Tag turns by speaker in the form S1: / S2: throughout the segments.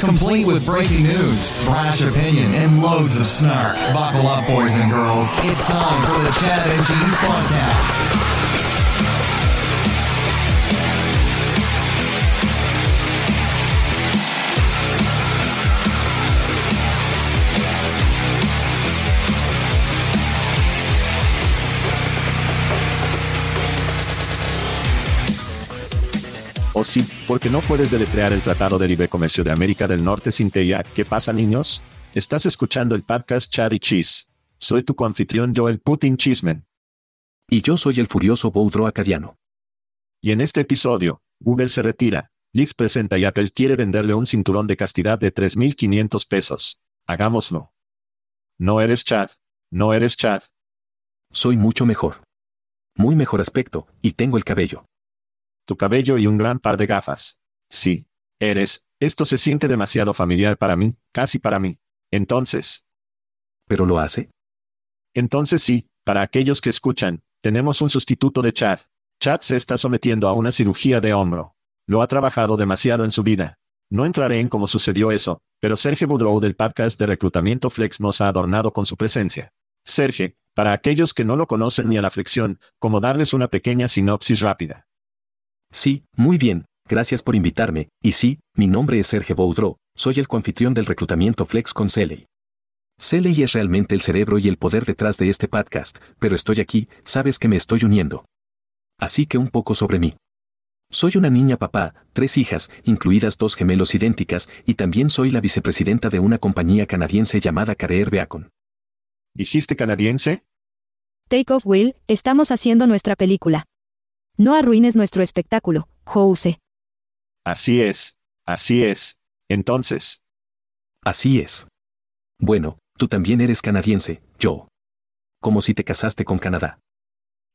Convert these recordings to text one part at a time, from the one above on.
S1: Complete with breaking news, brash opinion, and loads of snark. Buckle up, boys and girls. It's time for the Chad and Cheese Podcast.
S2: O sí, porque no puedes deletrear el Tratado de Libre Comercio de América del Norte sin TEIA. ¿Qué pasa, niños? Estás escuchando el podcast Chad y Cheese. Soy tu coanfitrión Joel Putin Chismen.
S3: Y yo soy el furioso Boudro Acadiano.
S2: Y en este episodio, Google se retira. Lyft presenta y Apple quiere venderle un cinturón de castidad de 3.500 pesos. Hagámoslo. No eres Chad. No eres Chad.
S3: Soy mucho mejor. Muy mejor aspecto, y tengo el cabello
S2: tu cabello y un gran par de gafas. Sí, eres, esto se siente demasiado familiar para mí, casi para mí. Entonces.
S3: ¿Pero lo hace?
S2: Entonces sí, para aquellos que escuchan, tenemos un sustituto de Chad. Chad se está sometiendo a una cirugía de hombro. Lo ha trabajado demasiado en su vida. No entraré en cómo sucedió eso, pero Sergio Boudreau del podcast de reclutamiento Flex nos ha adornado con su presencia. Sergio, para aquellos que no lo conocen ni a la flexión, como darles una pequeña sinopsis rápida.
S3: Sí, muy bien, gracias por invitarme, y sí, mi nombre es Sergio Boudreau, soy el coanfitrión del reclutamiento Flex con Celey. Celey es realmente el cerebro y el poder detrás de este podcast, pero estoy aquí, sabes que me estoy uniendo. Así que un poco sobre mí. Soy una niña papá, tres hijas, incluidas dos gemelos idénticas, y también soy la vicepresidenta de una compañía canadiense llamada Career Beacon.
S2: ¿Dijiste canadiense?
S4: Take off Will, estamos haciendo nuestra película. No arruines nuestro espectáculo, Jose.
S2: Así es, así es. Entonces.
S3: Así es. Bueno, tú también eres canadiense, yo. Como si te casaste con Canadá.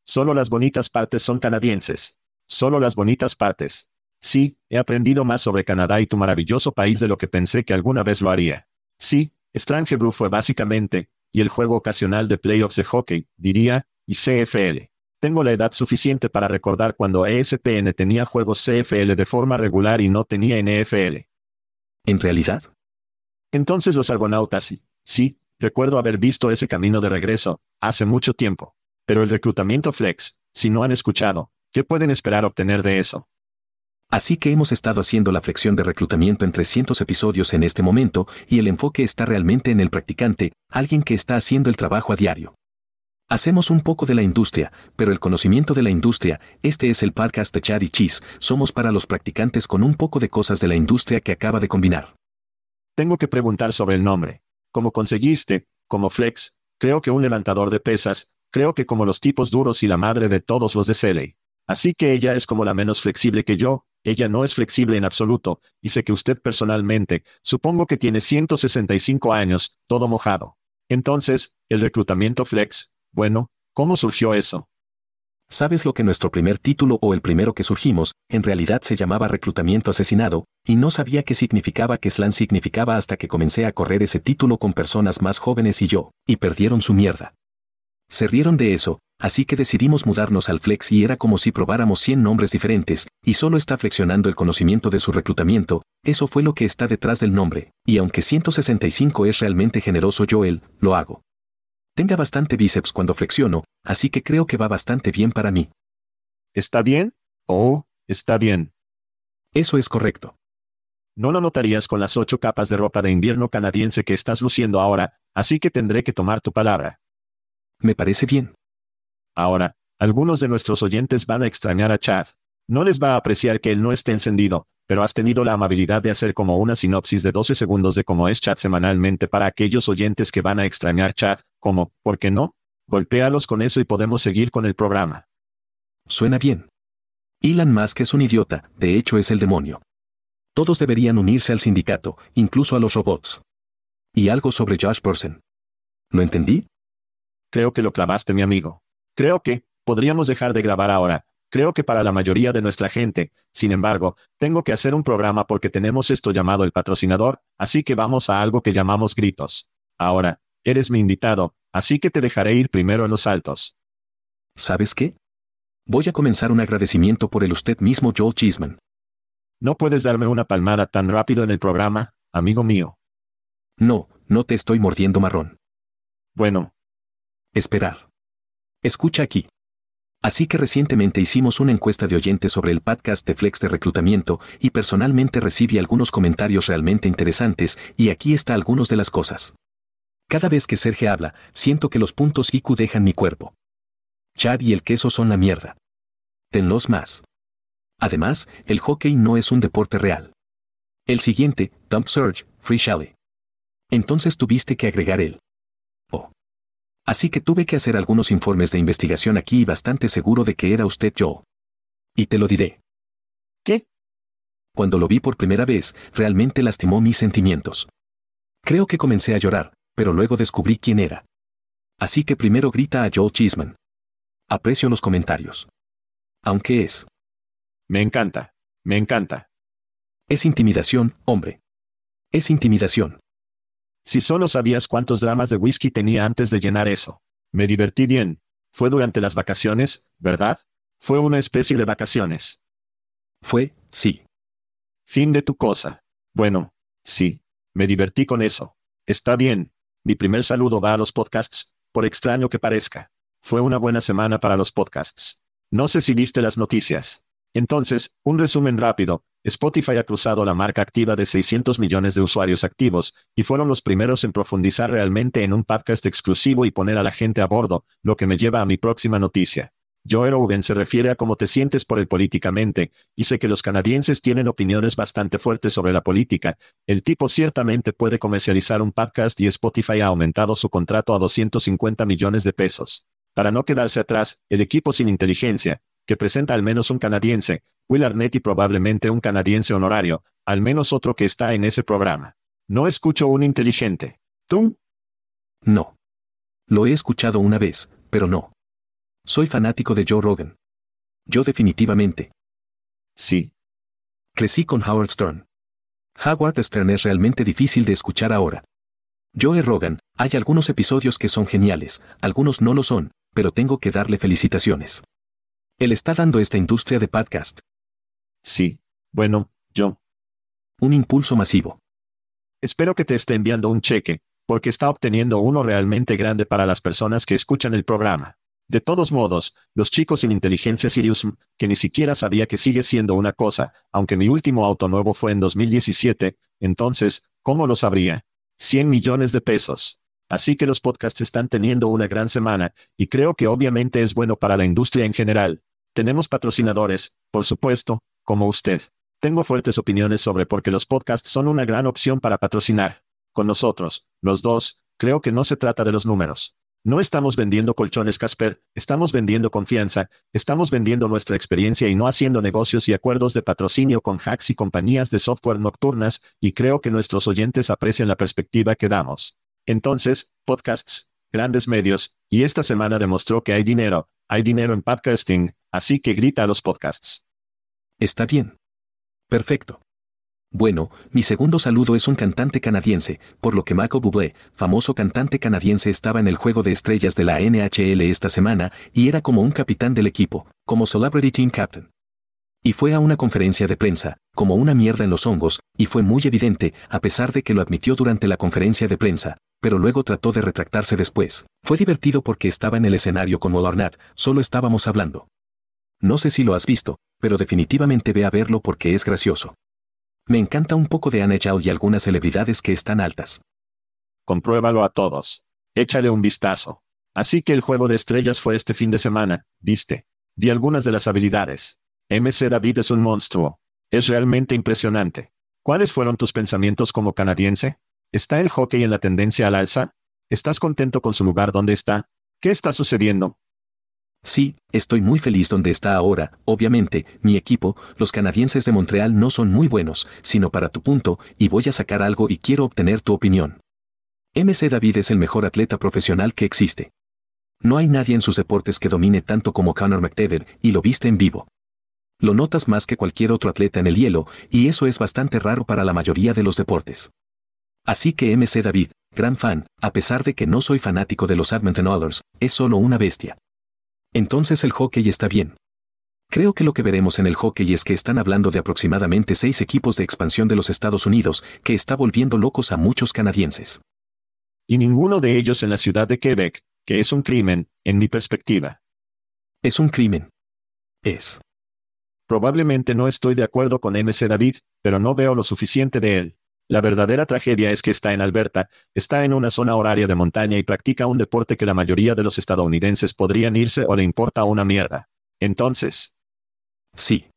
S2: Solo las bonitas partes son canadienses. Solo las bonitas partes. Sí, he aprendido más sobre Canadá y tu maravilloso país de lo que pensé que alguna vez lo haría. Sí, Strange Brew fue básicamente, y el juego ocasional de playoffs de hockey, diría, y CFL. Tengo la edad suficiente para recordar cuando ESPN tenía juegos CFL de forma regular y no tenía NFL.
S3: ¿En realidad?
S2: Entonces los argonautas sí. Sí, recuerdo haber visto ese camino de regreso, hace mucho tiempo. Pero el reclutamiento flex, si no han escuchado, ¿qué pueden esperar obtener de eso?
S3: Así que hemos estado haciendo la flexión de reclutamiento en 300 episodios en este momento, y el enfoque está realmente en el practicante, alguien que está haciendo el trabajo a diario. Hacemos un poco de la industria, pero el conocimiento de la industria, este es el podcast de Chad y Cheese, somos para los practicantes con un poco de cosas de la industria que acaba de combinar.
S2: Tengo que preguntar sobre el nombre. ¿Cómo conseguiste? Como Flex, creo que un levantador de pesas, creo que como los tipos duros y la madre de todos los de Celey. Así que ella es como la menos flexible que yo, ella no es flexible en absoluto, y sé que usted personalmente, supongo que tiene 165 años, todo mojado. Entonces, el reclutamiento flex, bueno, ¿cómo surgió eso?
S3: ¿Sabes lo que nuestro primer título o el primero que surgimos, en realidad se llamaba reclutamiento asesinado, y no sabía qué significaba que slan significaba hasta que comencé a correr ese título con personas más jóvenes y yo, y perdieron su mierda. Se rieron de eso, así que decidimos mudarnos al Flex y era como si probáramos 100 nombres diferentes, y solo está flexionando el conocimiento de su reclutamiento, eso fue lo que está detrás del nombre, y aunque 165 es realmente generoso yo él, lo hago. Tenga bastante bíceps cuando flexiono, así que creo que va bastante bien para mí.
S2: ¿Está bien? Oh, está bien.
S3: Eso es correcto.
S2: No lo notarías con las ocho capas de ropa de invierno canadiense que estás luciendo ahora, así que tendré que tomar tu palabra.
S3: Me parece bien.
S2: Ahora, algunos de nuestros oyentes van a extrañar a Chad. No les va a apreciar que él no esté encendido, pero has tenido la amabilidad de hacer como una sinopsis de 12 segundos de cómo es Chad semanalmente para aquellos oyentes que van a extrañar Chad, como, ¿por qué no? Golpéalos con eso y podemos seguir con el programa.
S3: Suena bien. Elon Musk es un idiota, de hecho es el demonio. Todos deberían unirse al sindicato, incluso a los robots. Y algo sobre Josh Person. ¿Lo entendí?
S2: Creo que lo clavaste, mi amigo. Creo que, podríamos dejar de grabar ahora. Creo que para la mayoría de nuestra gente, sin embargo, tengo que hacer un programa porque tenemos esto llamado el patrocinador, así que vamos a algo que llamamos gritos. Ahora, eres mi invitado, así que te dejaré ir primero en los altos.
S3: ¿Sabes qué? Voy a comenzar un agradecimiento por el usted mismo Joel Cheeseman.
S2: ¿No puedes darme una palmada tan rápido en el programa, amigo mío?
S3: No, no te estoy mordiendo marrón.
S2: Bueno.
S3: Esperar. Escucha aquí. Así que recientemente hicimos una encuesta de oyentes sobre el podcast de Flex de reclutamiento y personalmente recibí algunos comentarios realmente interesantes y aquí está algunos de las cosas. Cada vez que Sergio habla, siento que los puntos IQ dejan mi cuerpo. Chad y el queso son la mierda. Tenlos más. Además, el hockey no es un deporte real. El siguiente, Dump Surge, Free Shally. Entonces tuviste que agregar el. Así que tuve que hacer algunos informes de investigación aquí y bastante seguro de que era usted yo. Y te lo diré.
S2: ¿Qué?
S3: Cuando lo vi por primera vez, realmente lastimó mis sentimientos. Creo que comencé a llorar, pero luego descubrí quién era. Así que primero grita a Joel Cheeseman. Aprecio los comentarios. Aunque es.
S2: Me encanta. Me encanta.
S3: Es intimidación, hombre. Es intimidación.
S2: Si solo sabías cuántos dramas de whisky tenía antes de llenar eso. Me divertí bien. Fue durante las vacaciones, ¿verdad? Fue una especie de vacaciones.
S3: Fue, sí.
S2: Fin de tu cosa. Bueno, sí. Me divertí con eso. Está bien. Mi primer saludo va a los podcasts, por extraño que parezca. Fue una buena semana para los podcasts. No sé si viste las noticias. Entonces, un resumen rápido, Spotify ha cruzado la marca activa de 600 millones de usuarios activos, y fueron los primeros en profundizar realmente en un podcast exclusivo y poner a la gente a bordo, lo que me lleva a mi próxima noticia. Joe Rogan se refiere a cómo te sientes por el políticamente, y sé que los canadienses tienen opiniones bastante fuertes sobre la política. El tipo ciertamente puede comercializar un podcast y Spotify ha aumentado su contrato a 250 millones de pesos. Para no quedarse atrás, el equipo sin inteligencia, que presenta al menos un canadiense, Will Arnett y probablemente un canadiense honorario, al menos otro que está en ese programa. No escucho un inteligente. ¿Tú?
S3: No. Lo he escuchado una vez, pero no. Soy fanático de Joe Rogan. Yo definitivamente.
S2: Sí.
S3: Crecí con Howard Stern. Howard Stern es realmente difícil de escuchar ahora. Joe Rogan, hay algunos episodios que son geniales, algunos no lo son, pero tengo que darle felicitaciones. Él está dando esta industria de podcast.
S2: Sí. Bueno, yo.
S3: Un impulso masivo.
S2: Espero que te esté enviando un cheque, porque está obteniendo uno realmente grande para las personas que escuchan el programa. De todos modos, los chicos sin inteligencia Sirius, que ni siquiera sabía que sigue siendo una cosa, aunque mi último auto nuevo fue en 2017, entonces, ¿cómo lo sabría? 100 millones de pesos. Así que los podcasts están teniendo una gran semana, y creo que obviamente es bueno para la industria en general. Tenemos patrocinadores, por supuesto, como usted. Tengo fuertes opiniones sobre por qué los podcasts son una gran opción para patrocinar. Con nosotros, los dos, creo que no se trata de los números. No estamos vendiendo colchones Casper, estamos vendiendo confianza, estamos vendiendo nuestra experiencia y no haciendo negocios y acuerdos de patrocinio con hacks y compañías de software nocturnas, y creo que nuestros oyentes aprecian la perspectiva que damos. Entonces, podcasts, grandes medios, y esta semana demostró que hay dinero, hay dinero en podcasting, así que grita a los podcasts.
S3: Está bien. Perfecto. Bueno, mi segundo saludo es un cantante canadiense, por lo que Michael Bublé, famoso cantante canadiense, estaba en el juego de estrellas de la NHL esta semana y era como un capitán del equipo, como Celebrity Team Captain. Y fue a una conferencia de prensa, como una mierda en los hongos, y fue muy evidente, a pesar de que lo admitió durante la conferencia de prensa, pero luego trató de retractarse después. Fue divertido porque estaba en el escenario con Molornat, solo estábamos hablando. No sé si lo has visto, pero definitivamente ve a verlo porque es gracioso. Me encanta un poco de Anna y algunas celebridades que están altas.
S2: Compruébalo a todos. Échale un vistazo. Así que el juego de estrellas fue este fin de semana, viste. Vi algunas de las habilidades. MC David es un monstruo. Es realmente impresionante. ¿Cuáles fueron tus pensamientos como canadiense? ¿Está el hockey en la tendencia al alza? ¿Estás contento con su lugar donde está? ¿Qué está sucediendo?
S3: Sí, estoy muy feliz donde está ahora, obviamente, mi equipo, los canadienses de Montreal no son muy buenos, sino para tu punto, y voy a sacar algo y quiero obtener tu opinión. MC David es el mejor atleta profesional que existe. No hay nadie en sus deportes que domine tanto como Conor McDavid, y lo viste en vivo. Lo notas más que cualquier otro atleta en el hielo, y eso es bastante raro para la mayoría de los deportes. Así que MC David, gran fan, a pesar de que no soy fanático de los Edmonton Oilers, es solo una bestia. Entonces el hockey está bien. Creo que lo que veremos en el hockey es que están hablando de aproximadamente seis equipos de expansión de los Estados Unidos, que está volviendo locos a muchos canadienses.
S2: Y ninguno de ellos en la ciudad de Quebec, que es un crimen, en mi perspectiva.
S3: Es un crimen. Es.
S2: Probablemente no estoy de acuerdo con MC David, pero no veo lo suficiente de él. La verdadera tragedia es que está en Alberta, está en una zona horaria de montaña y practica un deporte que la mayoría de los estadounidenses podrían irse o le importa una mierda. Entonces.
S3: Sí.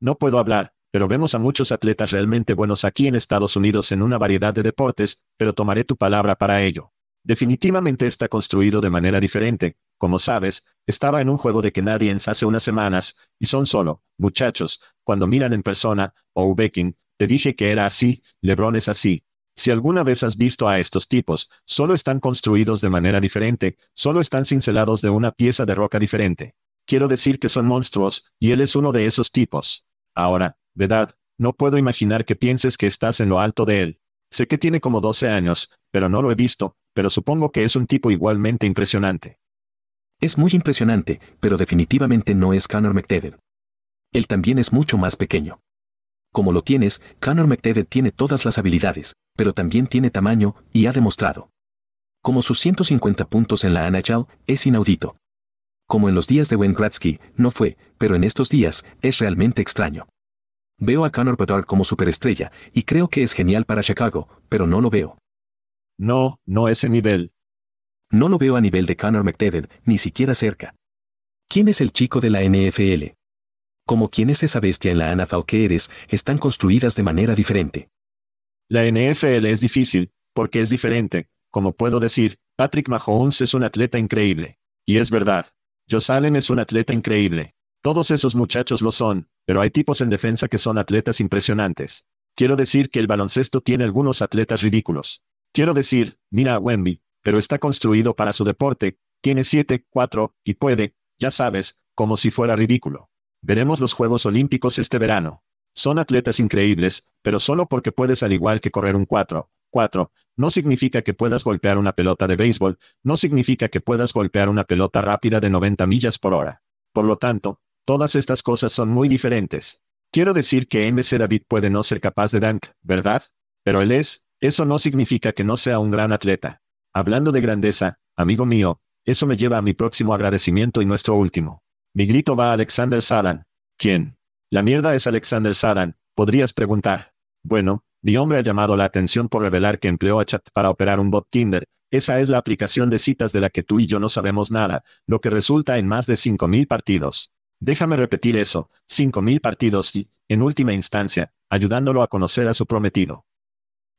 S2: No puedo hablar, pero vemos a muchos atletas realmente buenos aquí en Estados Unidos en una variedad de deportes, pero tomaré tu palabra para ello. Definitivamente está construido de manera diferente, como sabes, estaba en un juego de Canadiens hace unas semanas, y son solo, muchachos, cuando miran en persona, o Becking, te dije que era así, Lebron es así. Si alguna vez has visto a estos tipos, solo están construidos de manera diferente, solo están cincelados de una pieza de roca diferente. Quiero decir que son monstruos, y él es uno de esos tipos. Ahora, ¿verdad? No puedo imaginar que pienses que estás en lo alto de él. Sé que tiene como 12 años, pero no lo he visto, pero supongo que es un tipo igualmente impresionante.
S3: Es muy impresionante, pero definitivamente no es Conor McDavid. Él también es mucho más pequeño. Como lo tienes, Conor McDavid tiene todas las habilidades, pero también tiene tamaño, y ha demostrado. Como sus 150 puntos en la NHL, es inaudito. Como en los días de Wayne Gretzky, no fue, pero en estos días, es realmente extraño. Veo a Conor Bedard como superestrella, y creo que es genial para Chicago, pero no lo veo.
S2: No, no ese nivel.
S3: No lo veo a nivel de Conor McDavid, ni siquiera cerca. ¿Quién es el chico de la NFL? Como quién es esa bestia en la NFL que eres, están construidas de manera diferente.
S2: La NFL es difícil, porque es diferente. Como puedo decir, Patrick Mahomes es un atleta increíble. Y es verdad. Josh Allen es un atleta increíble. Todos esos muchachos lo son, pero hay tipos en defensa que son atletas impresionantes. Quiero decir que el baloncesto tiene algunos atletas ridículos. Quiero decir, mira a Wemby, pero está construido para su deporte, tiene 7, 4, y puede, ya sabes, como si fuera ridículo. Veremos los Juegos Olímpicos este verano. Son atletas increíbles, pero solo porque puedes al igual que correr un 4, 4, no significa que puedas golpear una pelota de béisbol, no significa que puedas golpear una pelota rápida de 90 millas por hora. Por lo tanto, todas estas cosas son muy diferentes. Quiero decir que MC David puede no ser capaz de dunk, ¿verdad? Pero él es, eso no significa que no sea un gran atleta. Hablando de grandeza, amigo mío, eso me lleva a mi próximo agradecimiento y nuestro último. Mi grito va a Alexander Sadan. ¿Quién? La mierda es Alexander Sadan, podrías preguntar. Bueno, mi hombre ha llamado la atención por revelar que empleó a Chat para operar un bot Tinder. Esa es la aplicación de citas de la que tú y yo no sabemos nada, lo que resulta en más de 5.000 partidos. Déjame repetir eso, 5.000 partidos y, en última instancia, ayudándolo a conocer a su prometido.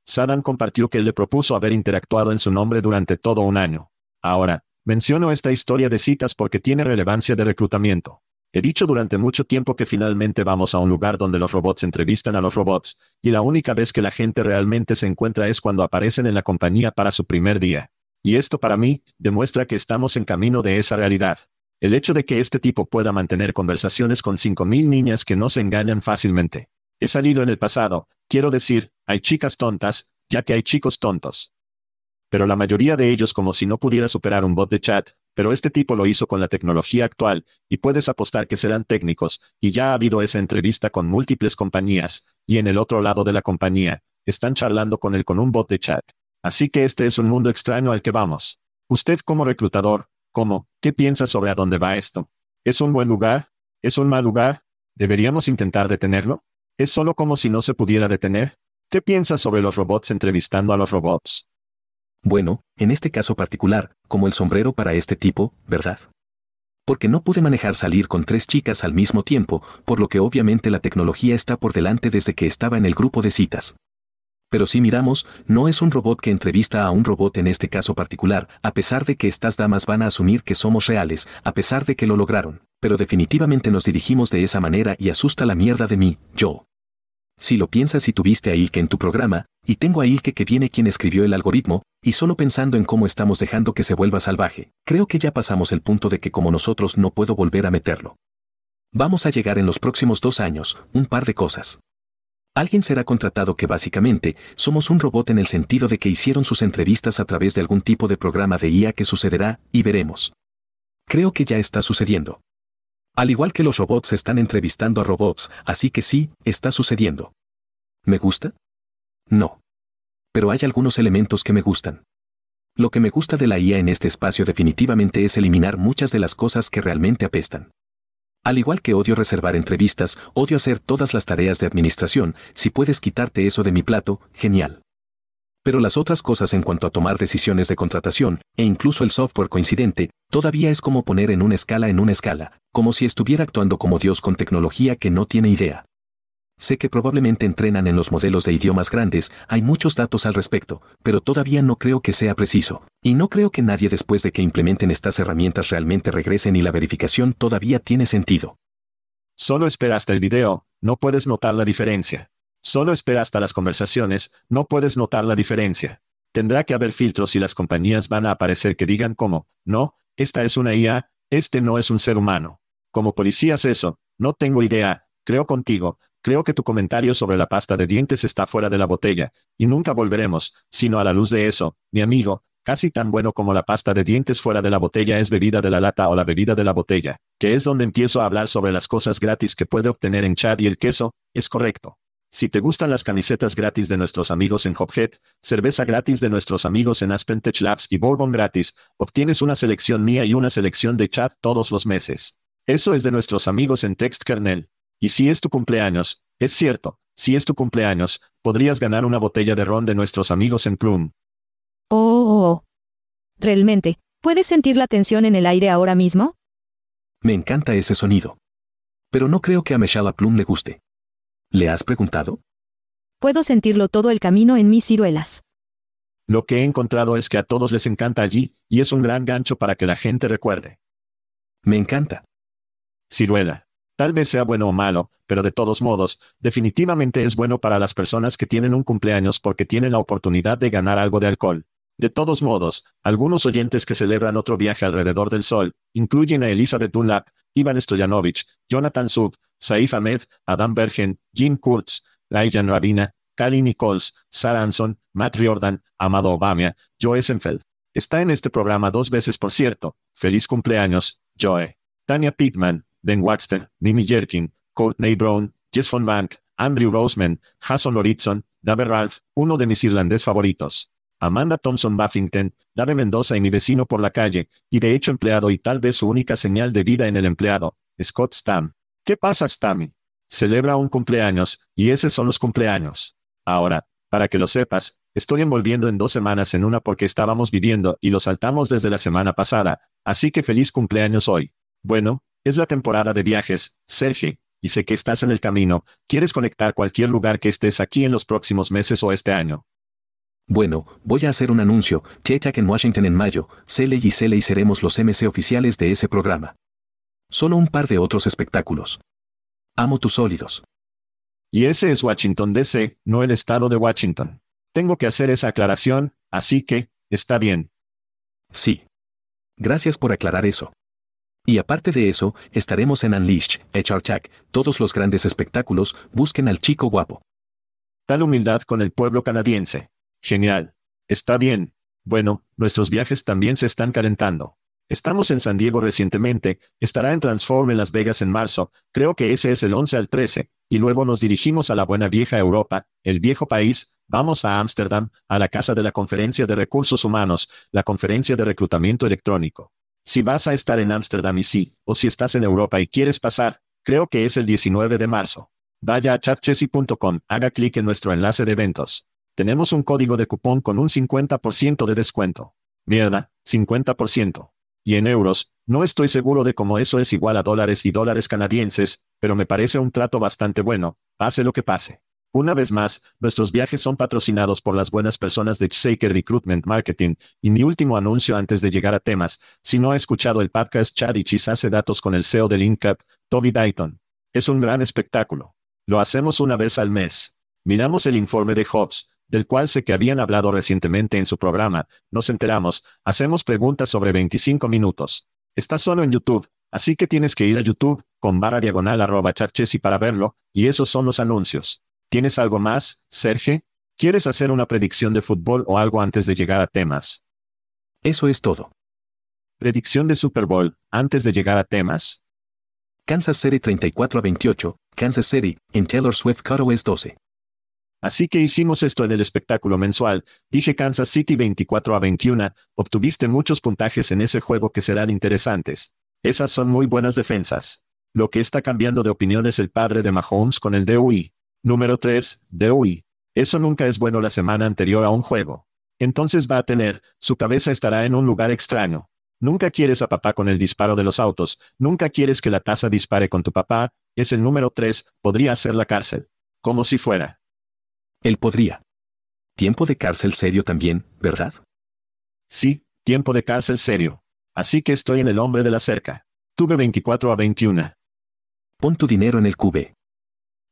S2: Sadan compartió que él le propuso haber interactuado en su nombre durante todo un año. Ahora, menciono esta historia de citas porque tiene relevancia de reclutamiento. He dicho durante mucho tiempo que finalmente vamos a un lugar donde los robots entrevistan a los robots, y la única vez que la gente realmente se encuentra es cuando aparecen en la compañía para su primer día. Y esto para mí, demuestra que estamos en camino de esa realidad. El hecho de que este tipo pueda mantener conversaciones con 5.000 niñas que no se engañan fácilmente. He salido en el pasado, quiero decir, hay chicas tontas, ya que hay chicos tontos. Pero la mayoría de ellos como si no pudiera superar un bot de chat, pero este tipo lo hizo con la tecnología actual, y puedes apostar que serán técnicos, y ya ha habido esa entrevista con múltiples compañías, y en el otro lado de la compañía, están charlando con él con un bot de chat. Así que este es un mundo extraño al que vamos. Usted como reclutador, ¿cómo? ¿Qué piensa sobre a dónde va esto? ¿Es un buen lugar? ¿Es un mal lugar? ¿Deberíamos intentar detenerlo? ¿Es solo como si no se pudiera detener? ¿Qué piensa sobre los robots entrevistando a los robots?
S3: Bueno, en este caso particular, como el sombrero para este tipo, ¿verdad? Porque no pude manejar salir con tres chicas al mismo tiempo, por lo que obviamente la tecnología está por delante desde que estaba en el grupo de citas. Pero si miramos, no es un robot que entrevista a un robot en este caso particular, a pesar de que estas damas van a asumir que somos reales, a pesar de que lo lograron, pero definitivamente nos dirigimos de esa manera y asusta la mierda de mí, yo. Si lo piensas y tuviste a Ilke en tu programa, y tengo a Ilke que viene quien escribió el algoritmo, y solo pensando en cómo estamos dejando que se vuelva salvaje, creo que ya pasamos el punto de que como nosotros no puedo volver a meterlo. Vamos a llegar en los próximos dos años, un par de cosas. Alguien será contratado que básicamente somos un robot en el sentido de que hicieron sus entrevistas a través de algún tipo de programa de IA que sucederá, y veremos. Creo que ya está sucediendo. Al igual que los robots están entrevistando a robots, así que sí, está sucediendo. ¿Me gusta? No. Pero hay algunos elementos que me gustan. Lo que me gusta de la IA en este espacio definitivamente es eliminar muchas de las cosas que realmente apestan. Al igual que odio reservar entrevistas, odio hacer todas las tareas de administración, si puedes quitarte eso de mi plato, genial. Pero las otras cosas en cuanto a tomar decisiones de contratación, e incluso el software coincidente, todavía es como poner en una escala en una escala, como si estuviera actuando como Dios con tecnología que no tiene idea. Sé que probablemente entrenan en los modelos de idiomas grandes, hay muchos datos al respecto, pero todavía no creo que sea preciso. Y no creo que nadie después de que implementen estas herramientas realmente regresen y la verificación todavía tiene sentido.
S2: Solo espera hasta el video, no puedes notar la diferencia. Solo espera hasta las conversaciones, no puedes notar la diferencia. Tendrá que haber filtros y las compañías van a aparecer que digan como, no, esta es una IA, este no es un ser humano. Como policías eso, no tengo idea, creo contigo, creo que tu comentario sobre la pasta de dientes está fuera de la botella, y nunca volveremos, sino a la luz de eso, mi amigo, casi tan bueno como la pasta de dientes fuera de la botella es bebida de la lata o la bebida de la botella, que es donde empiezo a hablar sobre las cosas gratis que puede obtener en chat y el queso, es correcto. Si te gustan las camisetas gratis de nuestros amigos en Hophead, cerveza gratis de nuestros amigos en Aspen Tech Labs y Bourbon gratis, obtienes una selección mía y una selección de chat todos los meses. Eso es de nuestros amigos en Text Kernel. Y si es tu cumpleaños, es cierto, si es tu cumpleaños, podrías ganar una botella de ron de nuestros amigos en Plum.
S4: Oh, oh, oh. Realmente, ¿puedes sentir la tensión en el aire ahora mismo?
S3: Me encanta ese sonido. Pero no creo que a Meshala Plum le guste. ¿Le has preguntado?
S4: Puedo sentirlo todo el camino en mis ciruelas.
S2: Lo que he encontrado es que a todos les encanta allí, y es un gran gancho para que la gente recuerde.
S3: Me encanta.
S2: Ciruela. Tal vez sea bueno o malo, pero de todos modos, definitivamente es bueno para las personas que tienen un cumpleaños porque tienen la oportunidad de ganar algo de alcohol. De todos modos, algunos oyentes que celebran otro viaje alrededor del sol, incluyen a Elizabeth Dunlap, Ivan Stoyanovich, Jonathan Sub, Saif Ahmed, Adam Bergen, Jim Kurtz, Layan Rabina, Kali Nichols, Sarah Anson, Matt Riordan, Amado Obama, Joe Senfeld. Está en este programa dos veces por cierto. Feliz cumpleaños, Joe. Tanya Pittman, Ben Waxter, Mimi Jerkin, Courtney Brown, Jess von Bank, Andrew Roseman, Jason Loritson, David Ralph, uno de mis irlandés favoritos. Amanda Thompson Buffington, Dave Mendoza y mi vecino por la calle, y de hecho empleado y tal vez su única señal de vida en el empleado, Scott Stam. ¿Qué pasa, Stammy? Celebra un cumpleaños, y esos son los cumpleaños. Ahora, para que lo sepas, estoy envolviendo en dos semanas en una porque estábamos viviendo y lo saltamos desde la semana pasada, así que feliz cumpleaños hoy. Bueno, es la temporada de viajes, Sergio, y sé que estás en el camino, quieres conectar cualquier lugar que estés aquí en los próximos meses o este año.
S3: Bueno, voy a hacer un anuncio, Chechak en Washington en mayo, Celey y Celey seremos los MC oficiales de ese programa. Solo un par de otros espectáculos. Amo tus sólidos.
S2: Y ese es Washington DC, no el estado de Washington. Tengo que hacer esa aclaración, así que, está bien.
S3: Sí. Gracias por aclarar eso. Y aparte de eso, estaremos en Unleashed, HR Chuck, todos los grandes espectáculos, busquen al chico guapo.
S2: Tal humildad con el pueblo canadiense. Genial. Está bien. Bueno, nuestros viajes también se están calentando. Estamos en San Diego recientemente, estará en Transform en Las Vegas en marzo, creo que ese es el 11 al 13, y luego nos dirigimos a la buena vieja Europa, el viejo país, vamos a Ámsterdam, a la casa de la Conferencia de Recursos Humanos, la Conferencia de Reclutamiento Electrónico. Si vas a estar en Ámsterdam y sí, o si estás en Europa y quieres pasar, creo que es el 19 de marzo. Vaya a chatchessy.com, haga clic en nuestro enlace de eventos. Tenemos un código de cupón con un 50% de descuento. Mierda, 50%. Y en euros, no estoy seguro de cómo eso es igual a dólares y dólares canadienses, pero me parece un trato bastante bueno, pase lo que pase. Una vez más, nuestros viajes son patrocinados por las buenas personas de Shaker Recruitment Marketing, y mi último anuncio antes de llegar a temas, si no ha escuchado el podcast Chad y Chis hace datos con el CEO del INCAP, Toby Dayton. Es un gran espectáculo. Lo hacemos una vez al mes. Miramos el informe de Hobbs, del cual sé que habían hablado recientemente en su programa, nos enteramos, hacemos preguntas sobre 25 minutos. Está solo en YouTube, así que tienes que ir a YouTube, con barra diagonal arroba charchesi para verlo, y esos son los anuncios. ¿Tienes algo más, Sergio? ¿Quieres hacer una predicción de fútbol o algo antes de llegar a temas?
S3: Eso es todo.
S2: Predicción de Super Bowl, antes de llegar a temas.
S3: Kansas City 34 a 28, Kansas City, en Taylor Swift es 12.
S2: Así que hicimos esto en el espectáculo mensual, dije Kansas City 24 a 21, obtuviste muchos puntajes en ese juego que serán interesantes. Esas son muy buenas defensas. Lo que está cambiando de opinión es el padre de Mahomes con el DUI. Número 3, DUI. Eso nunca es bueno la semana anterior a un juego. Entonces va a tener, su cabeza estará en un lugar extraño. Nunca quieres a papá con el disparo de los autos, nunca quieres que la taza dispare con tu papá, es el número 3, podría ser la cárcel. Como si fuera.
S3: Él podría. Tiempo de cárcel serio también, ¿verdad?
S2: Sí, tiempo de cárcel serio. Así que estoy en el hombre de la cerca. Tuve 24 a 21.
S3: Pon tu dinero en el QB.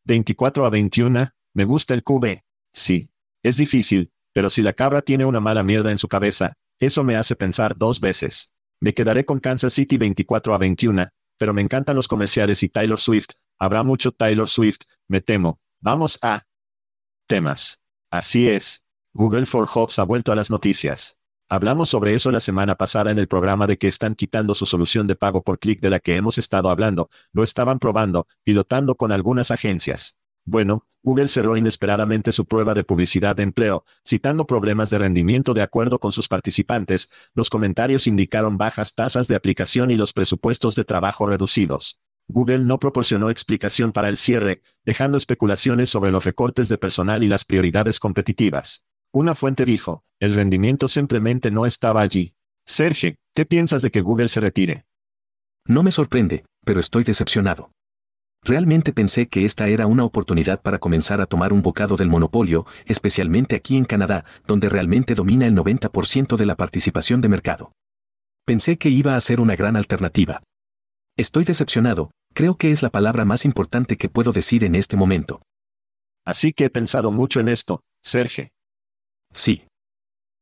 S2: 24 a 21, me gusta el QB. Sí. Es difícil, pero si la cabra tiene una mala mierda en su cabeza, eso me hace pensar dos veces. Me quedaré con Kansas City 24 a 21, pero me encantan los comerciales y Taylor Swift. Habrá mucho Taylor Swift, me temo. Vamos a temas. Así es. Google for Jobs ha vuelto a las noticias. Hablamos sobre eso la semana pasada en el programa de que están quitando su solución de pago por clic de la que hemos estado hablando, lo estaban probando, pilotando con algunas agencias. Bueno, Google cerró inesperadamente su prueba de publicidad de empleo, citando problemas de rendimiento de acuerdo con sus participantes, los comentarios indicaron bajas tasas de aplicación y los presupuestos de trabajo reducidos. Google no proporcionó explicación para el cierre, dejando especulaciones sobre los recortes de personal y las prioridades competitivas. Una fuente dijo, el rendimiento simplemente no estaba allí. Sergio, ¿qué piensas de que Google se retire?
S3: No me sorprende, pero estoy decepcionado. Realmente pensé que esta era una oportunidad para comenzar a tomar un bocado del monopolio, especialmente aquí en Canadá, donde realmente domina el 90% de la participación de mercado. Pensé que iba a ser una gran alternativa. Estoy decepcionado, creo que es la palabra más importante que puedo decir en este momento.
S2: Así que he pensado mucho en esto, Sergio.
S3: Sí.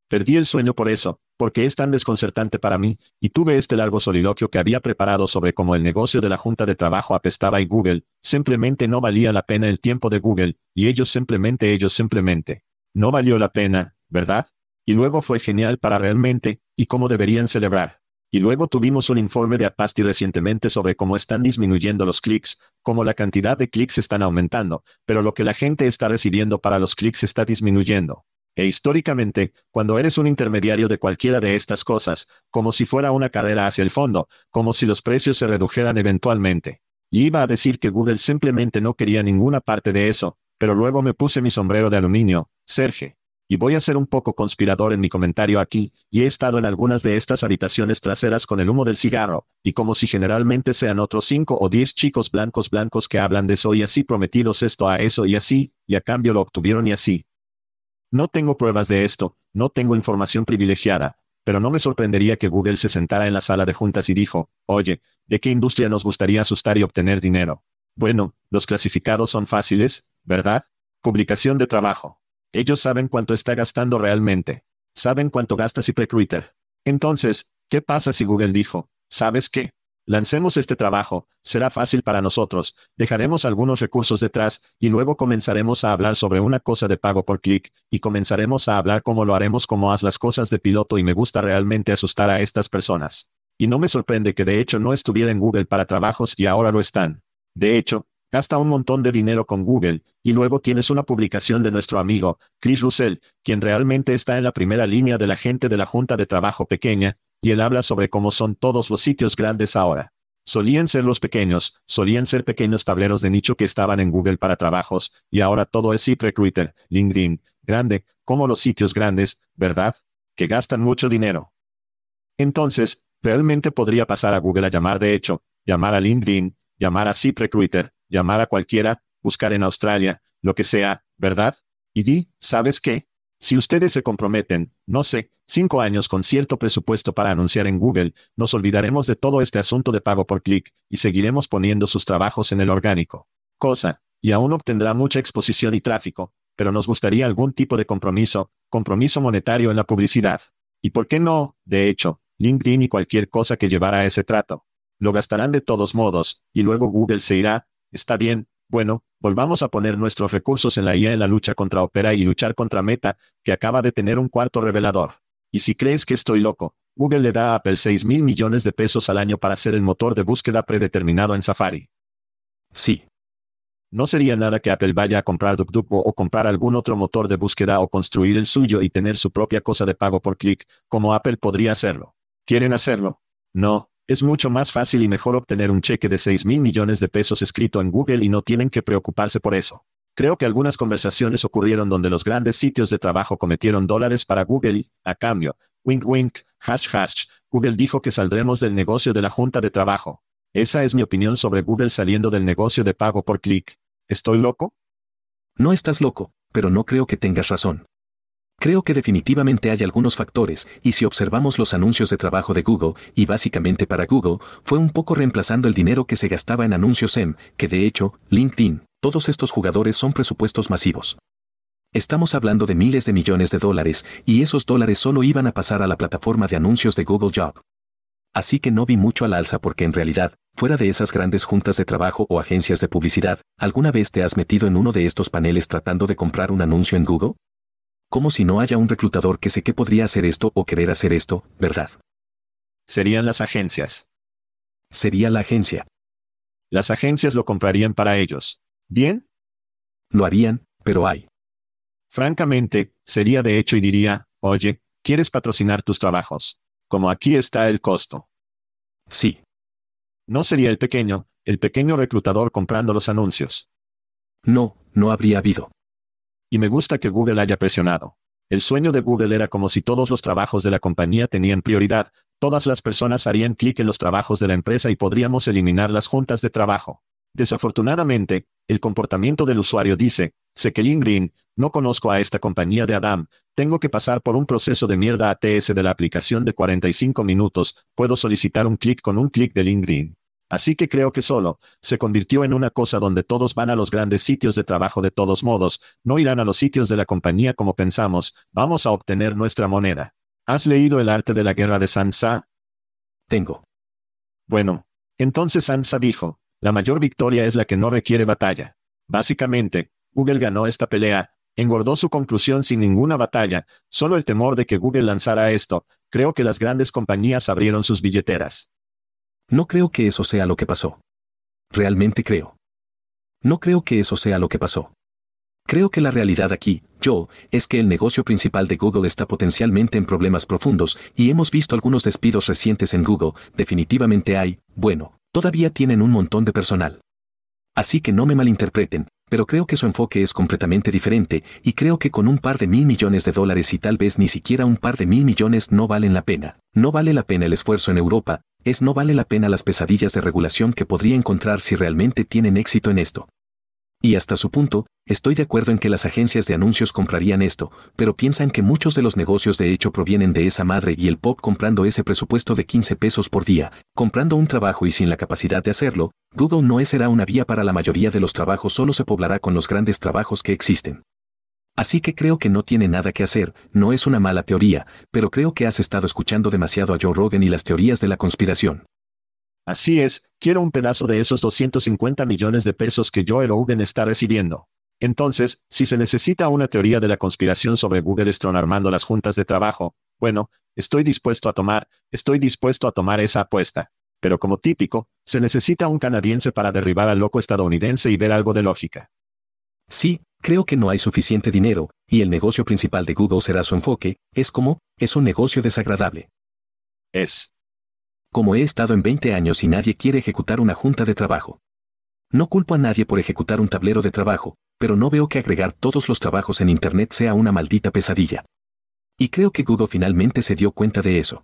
S2: Perdí el sueño por eso, porque es tan desconcertante para mí, y tuve este largo soliloquio que había preparado sobre cómo el negocio de la Junta de Trabajo apestaba y Google, simplemente no valía la pena el tiempo de Google, y ellos simplemente ellos simplemente. No valió la pena, ¿verdad? Y luego fue genial para realmente, y cómo deberían celebrar. Y luego tuvimos un informe de Apasti recientemente sobre cómo están disminuyendo los clics, cómo la cantidad de clics están aumentando, pero lo que la gente está recibiendo para los clics está disminuyendo. E históricamente, cuando eres un intermediario de cualquiera de estas cosas, como si fuera una carrera hacia el fondo, como si los precios se redujeran eventualmente. Y iba a decir que Google simplemente no quería ninguna parte de eso, pero luego me puse mi sombrero de aluminio, Serge. Y voy a ser un poco conspirador en mi comentario aquí, y he estado en algunas de estas habitaciones traseras con el humo del cigarro, y como si generalmente sean otros cinco o diez chicos blancos blancos que hablan de eso y así prometidos esto a eso y así, y a cambio lo obtuvieron y así, No tengo pruebas de esto, no tengo información privilegiada, pero no me sorprendería que Google se sentara en la sala de juntas y dijo, oye, ¿de qué industria nos gustaría asustar y obtener dinero? Bueno, los clasificados son fáciles, ¿verdad? Publicación de trabajo. Ellos saben cuánto está gastando realmente. Saben cuánto gasta ZipRecruiter. Entonces, ¿qué pasa si Google dijo, ¿sabes qué? Lancemos este trabajo, será fácil para nosotros, dejaremos algunos recursos detrás, y luego comenzaremos a hablar sobre una cosa de pago por clic, y comenzaremos a hablar cómo lo haremos como haz las cosas de piloto y me gusta realmente asustar a estas personas. Y no me sorprende que de hecho no estuviera en Google para trabajos y ahora lo están. De hecho, gasta un montón de dinero con Google, y luego tienes una publicación de nuestro amigo, Chris Russell, quien realmente está en la primera línea de la gente de la Junta de Trabajo Pequeña, y él habla sobre cómo son todos los sitios grandes ahora. Solían ser los pequeños, solían ser pequeños tableros de nicho que estaban en Google para trabajos, y ahora todo es ZipRecruiter, LinkedIn, grande, como los sitios grandes, ¿verdad? Que gastan mucho dinero. Entonces, realmente podría pasar a Google a llamar de hecho, llamar a LinkedIn, llamar a ZipRecruiter, llamar a cualquiera, buscar en Australia, lo que sea, ¿verdad? Y di, ¿sabes qué? Si ustedes se comprometen, no sé, cinco años con cierto presupuesto para anunciar en Google, nos olvidaremos de todo este asunto de pago por clic, y seguiremos poniendo sus trabajos en el orgánico. Cosa, y aún obtendrá mucha exposición y tráfico, pero nos gustaría algún tipo de compromiso, compromiso monetario en la publicidad. ¿Y por qué no, de hecho, LinkedIn y cualquier cosa que llevara a ese trato? Lo gastarán de todos modos, y luego Google se irá, está bien, bueno, volvamos a poner nuestros recursos en la IA en la lucha contra Opera y luchar contra Meta, que acaba de tener un cuarto revelador. Y si crees que estoy loco, Google le da a Apple 6 mil millones de pesos al año para ser el motor de búsqueda predeterminado en Safari.
S3: Sí.
S2: No sería nada que Apple vaya a comprar DuckDuckGo o comprar algún otro motor de búsqueda o construir el suyo y tener su propia cosa de pago por clic, como Apple podría hacerlo. ¿Quieren hacerlo? No, es mucho más fácil y mejor obtener un cheque de 6 mil millones de pesos escrito en Google y no tienen que preocuparse por eso. Creo que algunas conversaciones ocurrieron donde los grandes sitios de trabajo cometieron dólares para Google a cambio, wink wink, hash hash, Google dijo que saldremos del negocio de la junta de trabajo. Esa es mi opinión sobre Google saliendo del negocio de pago por clic. ¿Estoy loco?
S3: No estás loco, pero no creo que tengas razón. Creo que definitivamente hay algunos factores, y si observamos los anuncios de trabajo de Google, y básicamente para Google, fue un poco reemplazando el dinero que se gastaba en anuncios SEM, que de hecho, LinkedIn, todos estos jugadores son presupuestos masivos. Estamos hablando de miles de millones de dólares, y esos dólares solo iban a pasar a la plataforma de anuncios de Google Job. Así que no vi mucho al alza porque en realidad, fuera de esas grandes juntas de trabajo o agencias de publicidad, ¿alguna vez te has metido en uno de estos paneles tratando de comprar un anuncio en Google? Como si no haya un reclutador que sé que podría hacer esto o querer hacer esto, ¿verdad?
S2: Serían las agencias.
S3: Sería la agencia.
S2: Las agencias lo comprarían para ellos. ¿Bien?
S3: Lo harían, pero hay.
S2: Francamente, sería de hecho y diría, oye, ¿quieres patrocinar tus trabajos? Como aquí está el costo.
S3: Sí.
S2: No sería el pequeño, el pequeño reclutador comprando los anuncios.
S3: No, no habría habido.
S2: Y me gusta que Google haya presionado. El sueño de Google era como si todos los trabajos de la compañía tenían prioridad, todas las personas harían clic en los trabajos de la empresa y podríamos eliminar las juntas de trabajo. Desafortunadamente, el comportamiento del usuario dice, sé que LinkedIn, no conozco a esta compañía de Adam, tengo que pasar por un proceso de mierda ATS de la aplicación de 45 minutos, puedo solicitar un clic con un clic de LinkedIn. Así que creo que solo, se convirtió en una cosa donde todos van a los grandes sitios de trabajo de todos modos, no irán a los sitios de la compañía como pensamos, vamos a obtener nuestra moneda. ¿Has leído El arte de la guerra de Sansa?
S3: Tengo.
S2: Bueno. Entonces Sansa dijo, la mayor victoria es la que no requiere batalla. Básicamente, Google ganó esta pelea, engordó su conclusión sin ninguna batalla, solo el temor de que Google lanzara esto, creo que las grandes compañías abrieron sus billeteras.
S3: No creo que eso sea lo que pasó. Realmente creo. No creo que eso sea lo que pasó. Creo que la realidad aquí, yo, es que el negocio principal de Google está potencialmente en problemas profundos, y hemos visto algunos despidos recientes en Google, definitivamente hay, bueno, todavía tienen un montón de personal. Así que no me malinterpreten, pero creo que su enfoque es completamente diferente, y creo que con un par de mil millones de dólares y tal vez ni siquiera un par de mil millones no valen la pena. No vale la pena el esfuerzo en Europa, es no vale la pena las pesadillas de regulación que podría encontrar si realmente tienen éxito en esto. Y hasta su punto, estoy de acuerdo en que las agencias de anuncios comprarían esto, pero piensan que muchos de los negocios de hecho provienen de esa madre y el pop comprando ese presupuesto de 15 pesos por día, comprando un trabajo y sin la capacidad de hacerlo, Google no será una vía para la mayoría de los trabajos, solo se poblará con los grandes trabajos que existen. Así que creo que no tiene nada que hacer, no es una mala teoría, pero creo que has estado escuchando demasiado a Joe Rogan y las teorías de la conspiración.
S2: Así es, quiero un pedazo de esos 250 millones de pesos que Joe Rogan está recibiendo. Entonces, si se necesita una teoría de la conspiración sobre Google Strong armando las juntas de trabajo, bueno, estoy dispuesto a tomar, estoy dispuesto a tomar esa apuesta. Pero como típico, se necesita un canadiense para derribar al loco estadounidense y ver algo de lógica.
S3: Sí, creo que no hay suficiente dinero, y el negocio principal de Google será su enfoque, es como, es un negocio desagradable.
S2: Es.
S3: Como he estado en 20 años y nadie quiere ejecutar una junta de trabajo. No culpo a nadie por ejecutar un tablero de trabajo, pero no veo que agregar todos los trabajos en Internet sea una maldita pesadilla. Y creo que Google finalmente se dio cuenta de eso.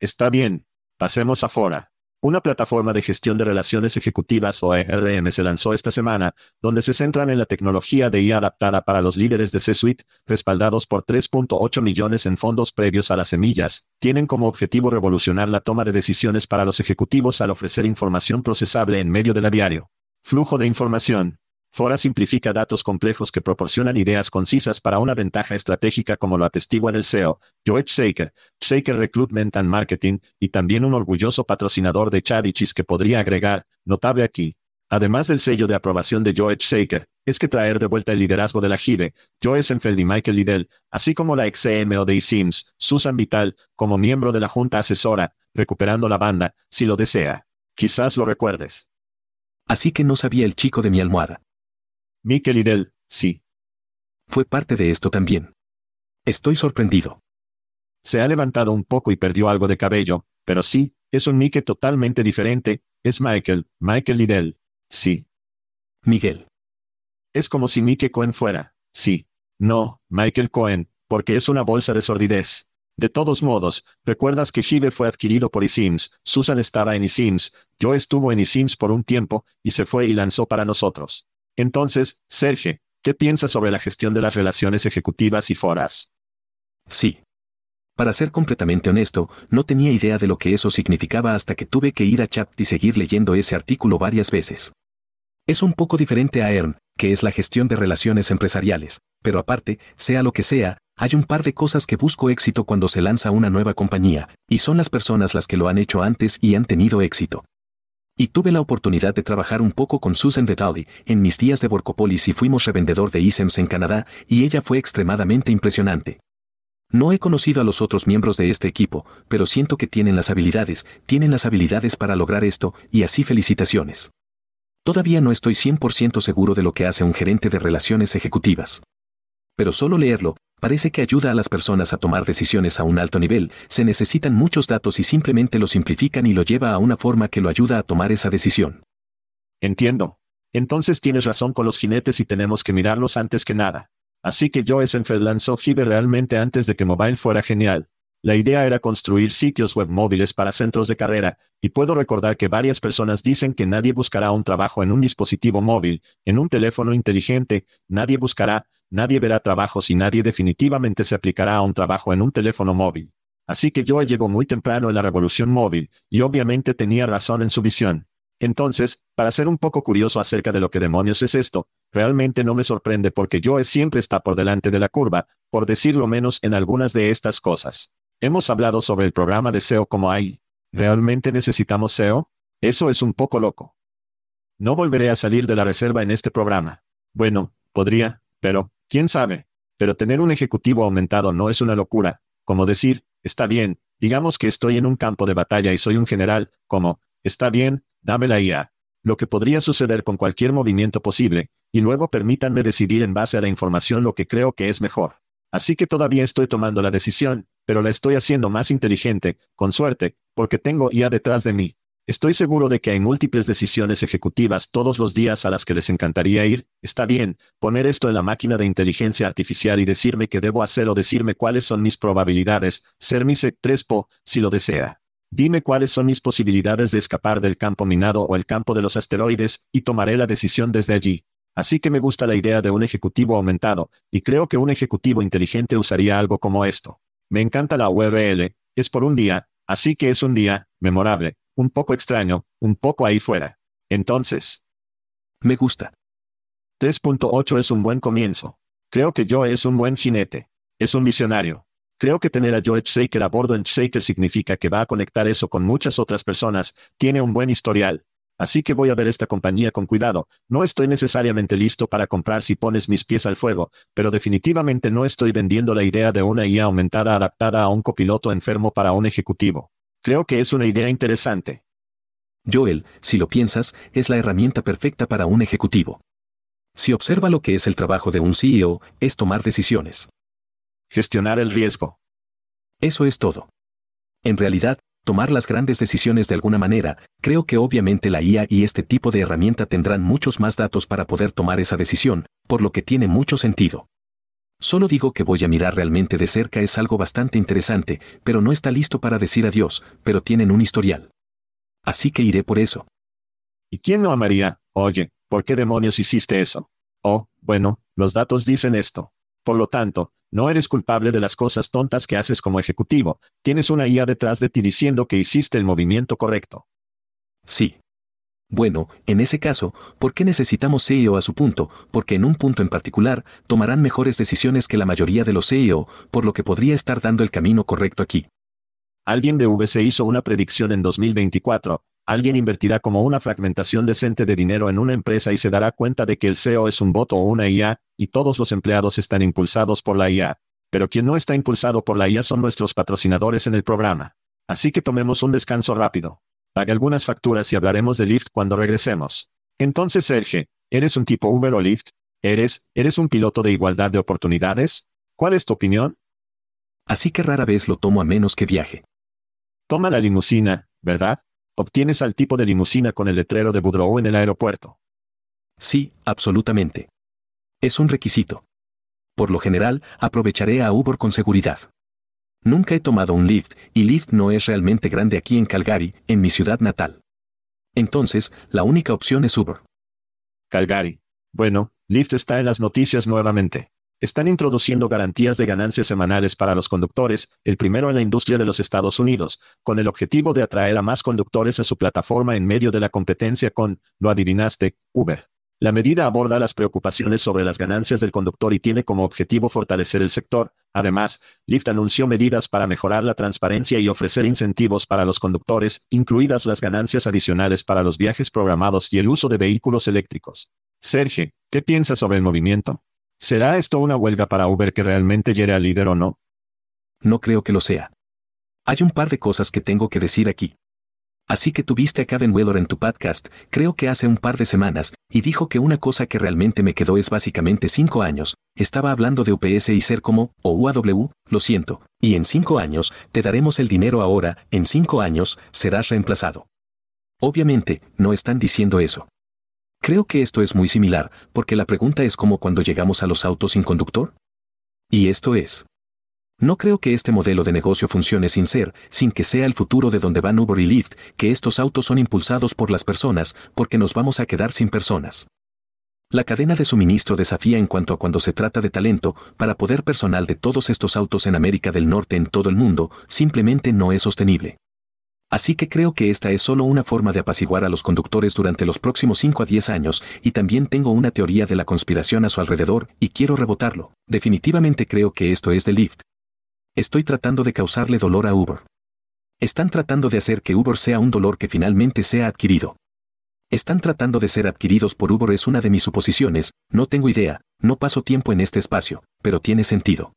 S2: Está bien. Pasemos a Fora. Una plataforma de gestión de relaciones ejecutivas o ERM se lanzó esta semana, donde se centran en la tecnología de IA adaptada para los líderes de C-Suite, respaldados por 3.8 millones en fondos previos a las semillas. Tienen como objetivo revolucionar la toma de decisiones para los ejecutivos al ofrecer información procesable en medio de la diario. Flujo de información. Fora simplifica datos complejos que proporcionan ideas concisas para una ventaja estratégica como lo atestigua el CEO, George Saker, Saker Recruitment and Marketing, y también un orgulloso patrocinador de Chadichis que podría agregar, notable aquí. Además del sello de aprobación de George Saker, es que traer de vuelta el liderazgo de la GIBE, Joe Senfeld y Michael Liddell, así como la ex CMO de Sims, Susan Vital, como miembro de la junta asesora, recuperando la banda, si lo desea. Quizás lo recuerdes.
S3: Así que no sabía el chico de mi almohada.
S2: Mikel Liddell, sí.
S3: Fue parte de esto también. Estoy sorprendido.
S2: Se ha levantado un poco y perdió algo de cabello, pero sí, es un Mike totalmente diferente, es Michael, Michael Liddell, sí.
S3: Miguel.
S2: Es como si Mike Cohen fuera, sí. No, Michael Cohen, porque es una bolsa de sordidez. De todos modos, recuerdas que Shive fue adquirido por eSIMS, Susan estaba en eSIMS, yo estuvo en eSIMS por un tiempo, y se fue y lanzó para nosotros. Entonces, Sergio, ¿qué piensas sobre la gestión de las relaciones ejecutivas y foras?
S3: Sí. Para ser completamente honesto, no tenía idea de lo que eso significaba hasta que tuve que ir a Chat y seguir leyendo ese artículo varias veces. Es un poco diferente a ERN, que es la gestión de relaciones empresariales, pero aparte, sea lo que sea, hay un par de cosas que busco éxito cuando se lanza una nueva compañía, y son las personas las que lo han hecho antes y han tenido éxito. Y tuve la oportunidad de trabajar un poco con Susan Detali en mis días de Borcopolis y fuimos revendedor de ISEMS en Canadá, y ella fue extremadamente impresionante. No he conocido a los otros miembros de este equipo, pero siento que tienen las habilidades, tienen las habilidades para lograr esto, y así felicitaciones. Todavía no estoy 100% seguro de lo que hace un gerente de relaciones ejecutivas. Pero solo leerlo, parece que ayuda a las personas a tomar decisiones a un alto nivel, se necesitan muchos datos y simplemente lo simplifican y lo lleva a una forma que lo ayuda a tomar esa decisión.
S2: Entiendo. Entonces tienes razón con los jinetes y tenemos que mirarlos antes que nada. Así que Joe Senfeld lanzó Hive realmente antes de que Mobile fuera genial. La idea era construir sitios web móviles para centros de carrera, y puedo recordar que varias personas dicen que nadie buscará un trabajo en un dispositivo móvil, en un teléfono inteligente, nadie buscará, nadie verá trabajos y nadie definitivamente se aplicará a un trabajo en un teléfono móvil. Así que Joe llegó muy temprano en la revolución móvil, y obviamente tenía razón en su visión. Entonces, para ser un poco curioso acerca de lo que demonios es esto, realmente no me sorprende porque Joe siempre está por delante de la curva, por decirlo menos en algunas de estas cosas. Hemos hablado sobre el programa de SEO como hay. ¿Realmente necesitamos SEO? Eso es un poco loco. No volveré a salir de la reserva en este programa. Bueno, podría, pero, quién sabe. Pero tener un ejecutivo aumentado no es una locura. Como decir, está bien, digamos que estoy en un campo de batalla y soy un general, como, está bien, dame la IA. Lo que podría suceder con cualquier movimiento posible, y luego permítanme decidir en base a la información lo que creo que es mejor. Así que todavía estoy tomando la decisión, pero la estoy haciendo más inteligente, con suerte, porque tengo IA detrás de mí. Estoy seguro de que hay múltiples decisiones ejecutivas todos los días a las que les encantaría ir. Está bien, poner esto en la máquina de inteligencia artificial y decirme qué debo hacer o decirme cuáles son mis probabilidades, ser mi SEC3PO, si lo desea. Dime cuáles son mis posibilidades de escapar del campo minado o el campo de los asteroides, y tomaré la decisión desde allí. Así que me gusta la idea de un ejecutivo aumentado, y creo que un ejecutivo inteligente usaría algo como esto. Me encanta la URL, es por un día, así que es un día, memorable, un poco extraño, un poco ahí fuera. Entonces.
S3: Me gusta.
S2: 3.8 es un buen comienzo. Creo que Joe es un buen jinete. Es un visionario. Creo que tener a George Saker a bordo en Shaker significa que va a conectar eso con muchas otras personas, tiene un buen historial. Así que voy a ver esta compañía con cuidado. No estoy necesariamente listo para comprar si pones mis pies al fuego, pero definitivamente no estoy vendiendo la idea de una IA aumentada adaptada a un copiloto enfermo para un ejecutivo. Creo que es una idea interesante.
S3: Joel, si lo piensas, es la herramienta perfecta para un ejecutivo. Si observa lo que es el trabajo de un CEO, es tomar decisiones.
S2: Gestionar el riesgo.
S3: Eso es todo. En realidad, tomar las grandes decisiones de alguna manera, creo que obviamente la IA y este tipo de herramienta tendrán muchos más datos para poder tomar esa decisión, por lo que tiene mucho sentido. Solo digo que voy a mirar realmente de cerca es algo bastante interesante, pero no está listo para decir adiós, pero tienen un historial. Así que iré por eso.
S2: ¿Y quién no amaría? Oye, ¿por qué demonios hiciste eso? Oh, bueno, los datos dicen esto. Por lo tanto, no eres culpable de las cosas tontas que haces como ejecutivo. Tienes una IA detrás de ti diciendo que hiciste el movimiento correcto.
S3: Sí. Bueno, en ese caso, ¿por qué necesitamos CEO a su punto? Porque en un punto en particular, tomarán mejores decisiones que la mayoría de los CEO, por lo que podría estar dando el camino correcto aquí.
S2: Alguien de VC hizo una predicción en 2024. Alguien invertirá como una fragmentación decente de dinero en una empresa y se dará cuenta de que el CEO es un voto o una IA, y todos los empleados están impulsados por la IA. Pero quien no está impulsado por la IA son nuestros patrocinadores en el programa. Así que tomemos un descanso rápido. Pague algunas facturas y hablaremos de Lyft cuando regresemos. Entonces, Sergio, ¿eres un tipo Uber o Lyft? ¿Eres, eres un piloto de igualdad de oportunidades? ¿Cuál es tu opinión?
S3: Así que rara vez lo tomo a menos que viaje.
S2: Toma la limusina, ¿verdad? Obtienes al tipo de limusina con el letrero de Boudreaux en el aeropuerto.
S3: Sí, absolutamente. Es un requisito. Por lo general, aprovecharé a Uber con seguridad. Nunca he tomado un Lyft, y Lyft no es realmente grande aquí en Calgary, en mi ciudad natal. Entonces, la única opción es Uber.
S2: Calgary. Bueno, Lyft está en las noticias nuevamente. Están introduciendo garantías de ganancias semanales para los conductores, el primero en la industria de los Estados Unidos, con el objetivo de atraer a más conductores a su plataforma en medio de la competencia con, lo adivinaste, Uber. La medida aborda las preocupaciones sobre las ganancias del conductor y tiene como objetivo fortalecer el sector. Además, Lyft anunció medidas para mejorar la transparencia y ofrecer incentivos para los conductores, incluidas las ganancias adicionales para los viajes programados y el uso de vehículos eléctricos. Sergio, ¿qué piensas sobre el movimiento? ¿Será esto una huelga para Uber que realmente llegue al líder o no?
S3: No creo que lo sea. Hay un par de cosas que tengo que decir aquí. Así que tuviste a Kevin Wheeler en tu podcast, creo que hace un par de semanas, y dijo que una cosa que realmente me quedó es básicamente cinco años, estaba hablando de UPS y ser como, o UAW, lo siento, y en cinco años, te daremos el dinero ahora, en cinco años, serás reemplazado. Obviamente, no están diciendo eso. Creo que esto es muy similar, porque la pregunta es como cuando llegamos a los autos sin conductor. Y esto es. No creo que este modelo de negocio funcione sin ser, sin que sea el futuro de donde van Uber y Lyft, que estos autos son impulsados por las personas, porque nos vamos a quedar sin personas. La cadena de suministro desafía en cuanto a cuando se trata de talento, para poder personal de todos estos autos en América del Norte en todo el mundo, simplemente no es sostenible. Así que creo que esta es solo una forma de apaciguar a los conductores durante los próximos 5 a 10 años, y también tengo una teoría de la conspiración a su alrededor, y quiero rebotarlo. Definitivamente creo que esto es de Lyft. Estoy tratando de causarle dolor a Uber. Están tratando de hacer que Uber sea un dolor que finalmente sea adquirido. Están tratando de ser adquiridos por Uber es una de mis suposiciones, no tengo idea, no paso tiempo en este espacio, pero tiene sentido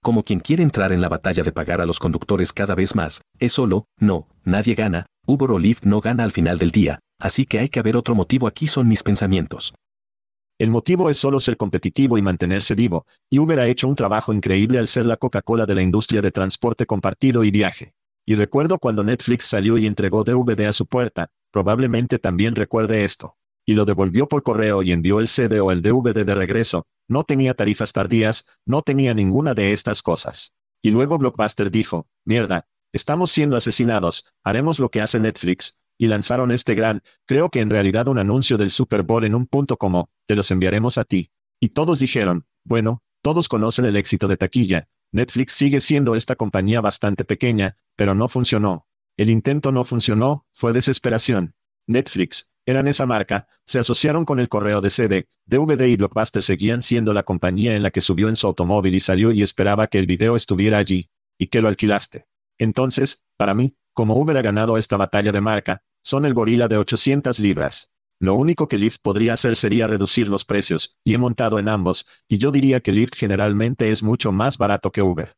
S3: como quien quiere entrar en la batalla de pagar a los conductores cada vez más, es solo, no, nadie gana, Uber o Lyft no gana al final del día, así que hay que haber otro motivo aquí son mis pensamientos.
S2: El motivo es solo ser competitivo y mantenerse vivo, y Uber ha hecho un trabajo increíble al ser la Coca-Cola de la industria de transporte compartido y viaje. Y recuerdo cuando Netflix salió y entregó DVD a su puerta, probablemente también recuerde esto. Y lo devolvió por correo y envió el CD o el DVD de regreso, no tenía tarifas tardías, no tenía ninguna de estas cosas. Y luego Blockbuster dijo, mierda, estamos siendo asesinados, haremos lo que hace Netflix, y lanzaron este gran, creo que en realidad un anuncio del Super Bowl en un punto como, te los enviaremos a ti. Y todos dijeron, bueno, todos conocen el éxito de taquilla, Netflix sigue siendo esta compañía bastante pequeña, pero no funcionó. El intento no funcionó, fue desesperación. Netflix, eran esa marca, se asociaron con el correo de CD, DVD y Blockbuster seguían siendo la compañía en la que subió en su automóvil y salió y esperaba que el video estuviera allí, y que lo alquilaste. Entonces, para mí, como Uber ha ganado esta batalla de marca, son el gorila de 800 libras. Lo único que Lyft podría hacer sería reducir los precios, y he montado en ambos, y yo diría que Lyft generalmente es mucho más barato que Uber.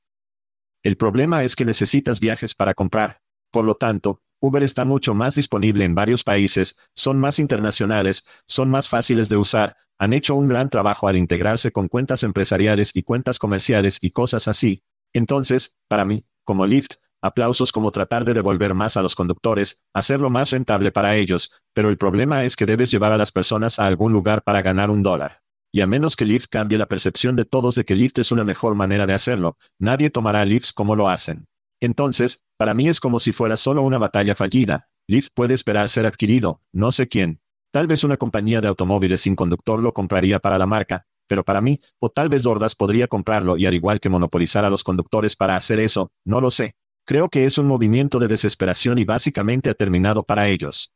S2: El problema es que necesitas viajes para comprar. Por lo tanto, Uber está mucho más disponible en varios países, son más internacionales, son más fáciles de usar, han hecho un gran trabajo al integrarse con cuentas empresariales y cuentas comerciales y cosas así. Entonces, para mí, como Lyft, aplausos como tratar de devolver más a los conductores, hacerlo más rentable para ellos, pero el problema es que debes llevar a las personas a algún lugar para ganar un dólar. Y a menos que Lyft cambie la percepción de todos de que Lyft es una mejor manera de hacerlo, nadie tomará Lyft como lo hacen. Entonces, para mí es como si fuera solo una batalla fallida. Lyft puede esperar ser adquirido, no sé quién. Tal vez una compañía de automóviles sin conductor lo compraría para la marca, pero para mí, o tal vez Dordas podría comprarlo y al igual que monopolizar a los conductores para hacer eso, no lo sé. Creo que es un movimiento de desesperación y básicamente ha terminado para ellos.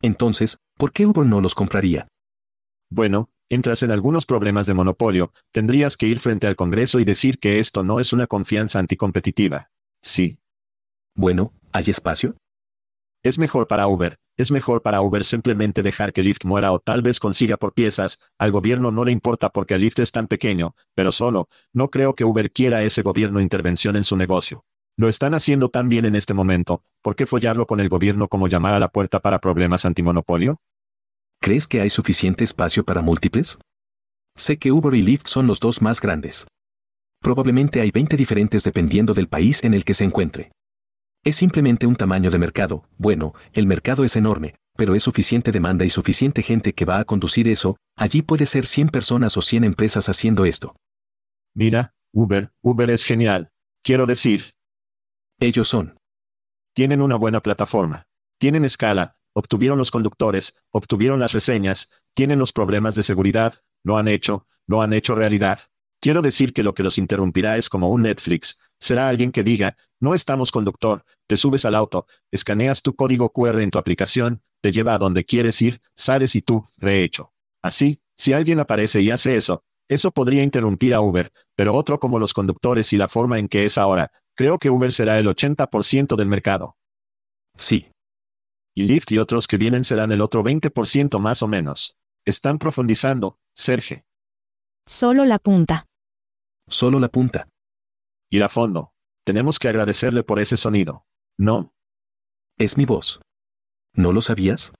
S3: Entonces, ¿por qué Uber no los compraría?
S2: Bueno, entras en algunos problemas de monopolio, tendrías que ir frente al Congreso y decir que esto no es una confianza anticompetitiva. Sí.
S3: Bueno, ¿hay espacio?
S2: Es mejor para Uber, es mejor para Uber simplemente dejar que Lyft muera o tal vez consiga por piezas, al gobierno no le importa porque Lyft es tan pequeño, pero solo, no creo que Uber quiera ese gobierno intervención en su negocio. Lo están haciendo tan bien en este momento, ¿por qué follarlo con el gobierno como llamar a la puerta para problemas antimonopolio?
S3: ¿Crees que hay suficiente espacio para múltiples? Sé que Uber y Lyft son los dos más grandes. Probablemente hay 20 diferentes dependiendo del país en el que se encuentre. Es simplemente un tamaño de mercado. Bueno, el mercado es enorme, pero es suficiente demanda y suficiente gente que va a conducir eso, allí puede ser 100 personas o 100 empresas haciendo esto.
S2: Mira, Uber, Uber es genial. Quiero decir.
S3: Ellos son.
S2: Tienen una buena plataforma. Tienen escala, obtuvieron los conductores, obtuvieron las reseñas, tienen los problemas de seguridad, lo han hecho, lo han hecho realidad. Quiero decir que lo que los interrumpirá es como un Netflix. Será alguien que diga, no estamos conductor, te subes al auto, escaneas tu código QR en tu aplicación, te lleva a donde quieres ir, sales y tú, rehecho. Así, si alguien aparece y hace eso, eso podría interrumpir a Uber, pero otro como los conductores y la forma en que es ahora, creo que Uber será el 80% del mercado.
S3: Sí.
S2: Y Lyft y otros que vienen serán el otro 20% más o menos. Están profundizando, Serge.
S4: Solo la punta.
S3: Solo la punta.
S2: Ir a fondo. Tenemos que agradecerle por ese sonido. No.
S3: Es mi voz. ¿No lo sabías?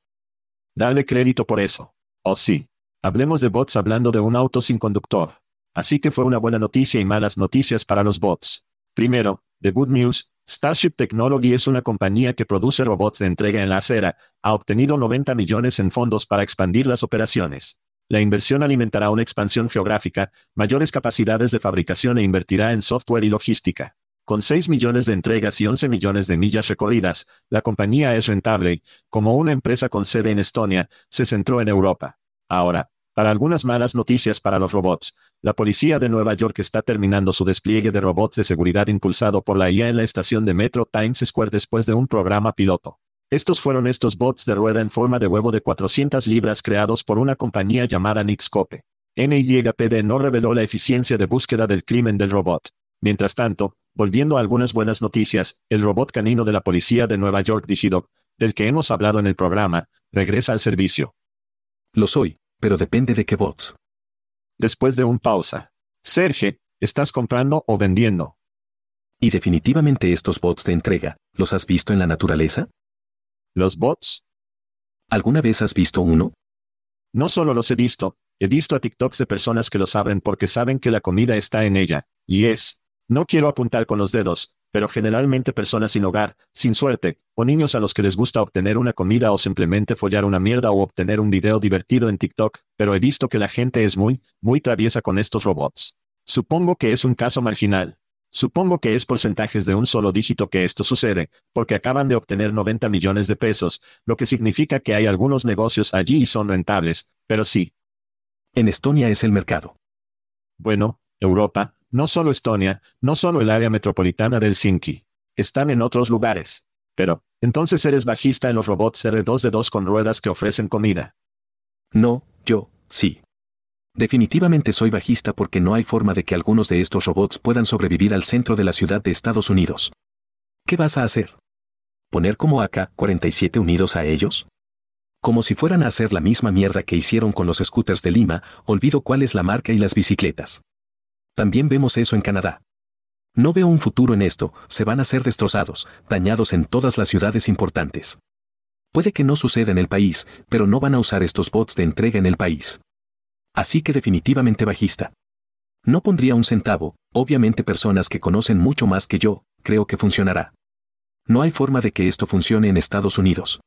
S2: Dale crédito por eso. Oh sí. Hablemos de bots hablando de un auto sin conductor. Así que fue una buena noticia y malas noticias para los bots. Primero, The Good News, Starship Technology es una compañía que produce robots de entrega en la acera, ha obtenido 90 millones en fondos para expandir las operaciones. La inversión alimentará una expansión geográfica, mayores capacidades de fabricación e invertirá en software y logística. Con 6 millones de entregas y 11 millones de millas recorridas, la compañía es rentable como una empresa con sede en Estonia, se centró en Europa. Ahora, para algunas malas noticias para los robots, la policía de Nueva York está terminando su despliegue de robots de seguridad impulsado por la IA en la estación de Metro Times Square después de un programa piloto. Estos fueron estos bots de rueda en forma de huevo de 400 libras creados por una compañía llamada Nixcope. NYPD no reveló la eficiencia de búsqueda del crimen del robot. Mientras tanto, volviendo a algunas buenas noticias, el robot canino de la policía de Nueva York Digidog, del que hemos hablado en el programa, regresa al servicio.
S3: Lo soy, pero depende de qué bots.
S2: Después de un pausa. Serge, ¿estás comprando o vendiendo?
S3: Y definitivamente estos bots de entrega, ¿los has visto en la naturaleza?
S2: ¿Los bots?
S3: ¿Alguna vez has visto uno?
S2: No solo los he visto, he visto a TikToks de personas que los abren porque saben que la comida está en ella, y es. No quiero apuntar con los dedos, pero generalmente personas sin hogar, sin suerte, o niños a los que les gusta obtener una comida o simplemente follar una mierda o obtener un video divertido en TikTok, pero he visto que la gente es muy, muy traviesa con estos robots. Supongo que es un caso marginal. Supongo que es porcentajes de un solo dígito que esto sucede, porque acaban de obtener 90 millones de pesos, lo que significa que hay algunos negocios allí y son rentables, pero sí.
S3: En Estonia es el mercado.
S2: Bueno, Europa, no solo Estonia, no solo el área metropolitana del Helsinki. Están en otros lugares. Pero, entonces eres bajista en los robots R2D2 con ruedas que ofrecen comida.
S3: No, yo, sí. Definitivamente soy bajista porque no hay forma de que algunos de estos robots puedan sobrevivir al centro de la ciudad de Estados Unidos. ¿Qué vas a hacer? ¿Poner como AK-47 unidos a ellos? Como si fueran a hacer la misma mierda que hicieron con los scooters de Lima, olvido cuál es la marca y las bicicletas. También vemos eso en Canadá. No veo un futuro en esto, se van a ser destrozados, dañados en todas las ciudades importantes. Puede que no suceda en el país, pero no van a usar estos bots de entrega en el país. Así que definitivamente bajista. No pondría un centavo, obviamente personas que conocen mucho más que yo, creo que funcionará. No hay forma de que esto funcione en Estados Unidos.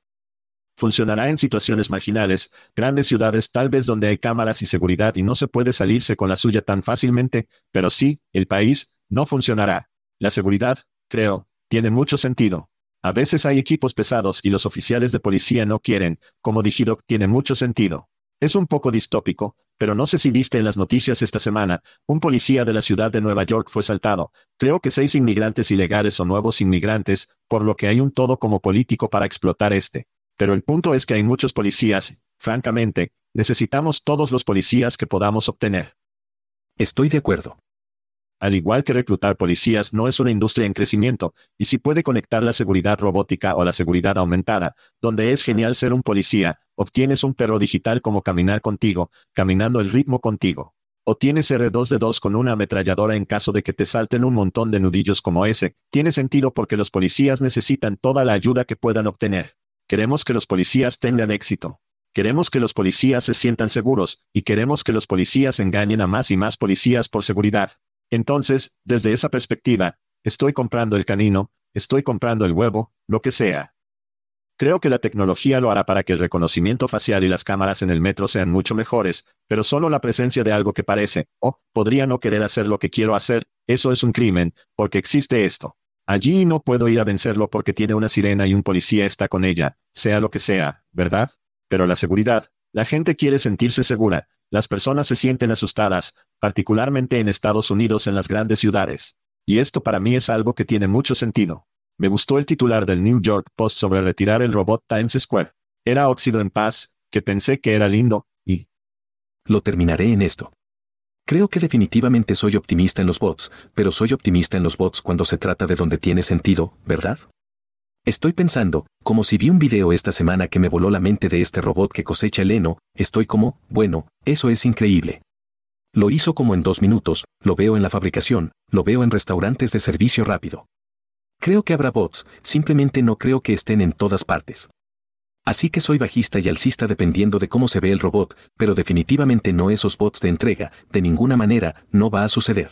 S2: Funcionará en situaciones marginales, grandes ciudades tal vez donde hay cámaras y seguridad y no se puede salirse con la suya tan fácilmente, pero sí, el país, no funcionará. La seguridad, creo, tiene mucho sentido. A veces hay equipos pesados y los oficiales de policía no quieren, como dijido, tiene mucho sentido. Es un poco distópico, pero no sé si viste en las noticias esta semana, un policía de la ciudad de Nueva York fue saltado. Creo que seis inmigrantes ilegales o nuevos inmigrantes, por lo que hay un todo como político para explotar este. Pero el punto es que hay muchos policías, francamente, necesitamos todos los policías que podamos obtener.
S3: Estoy de acuerdo.
S2: Al igual que reclutar policías no es una industria en crecimiento, y si puede conectar la seguridad robótica o la seguridad aumentada, donde es genial ser un policía, obtienes un perro digital como caminar contigo, caminando el ritmo contigo. O tienes R2D2 con una ametralladora en caso de que te salten un montón de nudillos como ese, tiene sentido porque los policías necesitan toda la ayuda que puedan obtener. Queremos que los policías tengan éxito. Queremos que los policías se sientan seguros, y queremos que los policías engañen a más y más policías por seguridad. Entonces, desde esa perspectiva, estoy comprando el canino, estoy comprando el huevo, lo que sea. Creo que la tecnología lo hará para que el reconocimiento facial y las cámaras en el metro sean mucho mejores, pero solo la presencia de algo que parece, oh, podría no querer hacer lo que quiero hacer, eso es un crimen, porque existe esto. Allí no puedo ir a vencerlo porque tiene una sirena y un policía está con ella, sea lo que sea, ¿verdad? Pero la seguridad, la gente quiere sentirse segura, las personas se sienten asustadas, particularmente en Estados Unidos en las grandes ciudades. Y esto para mí es algo que tiene mucho sentido. Me gustó el titular del New York Post sobre retirar el robot Times Square. Era óxido en paz, que pensé que era lindo, y...
S3: Lo terminaré en esto. Creo que definitivamente soy optimista en los bots, pero soy optimista en los bots cuando se trata de donde tiene sentido, ¿verdad? Estoy pensando, como si vi un video esta semana que me voló la mente de este robot que cosecha el heno, estoy como, bueno, eso es increíble. Lo hizo como en dos minutos, lo veo en la fabricación, lo veo en restaurantes de servicio rápido. Creo que habrá bots, simplemente no creo que estén en todas partes. Así que soy bajista y alcista dependiendo de cómo se ve el robot, pero definitivamente no esos bots de entrega, de ninguna manera, no va a suceder.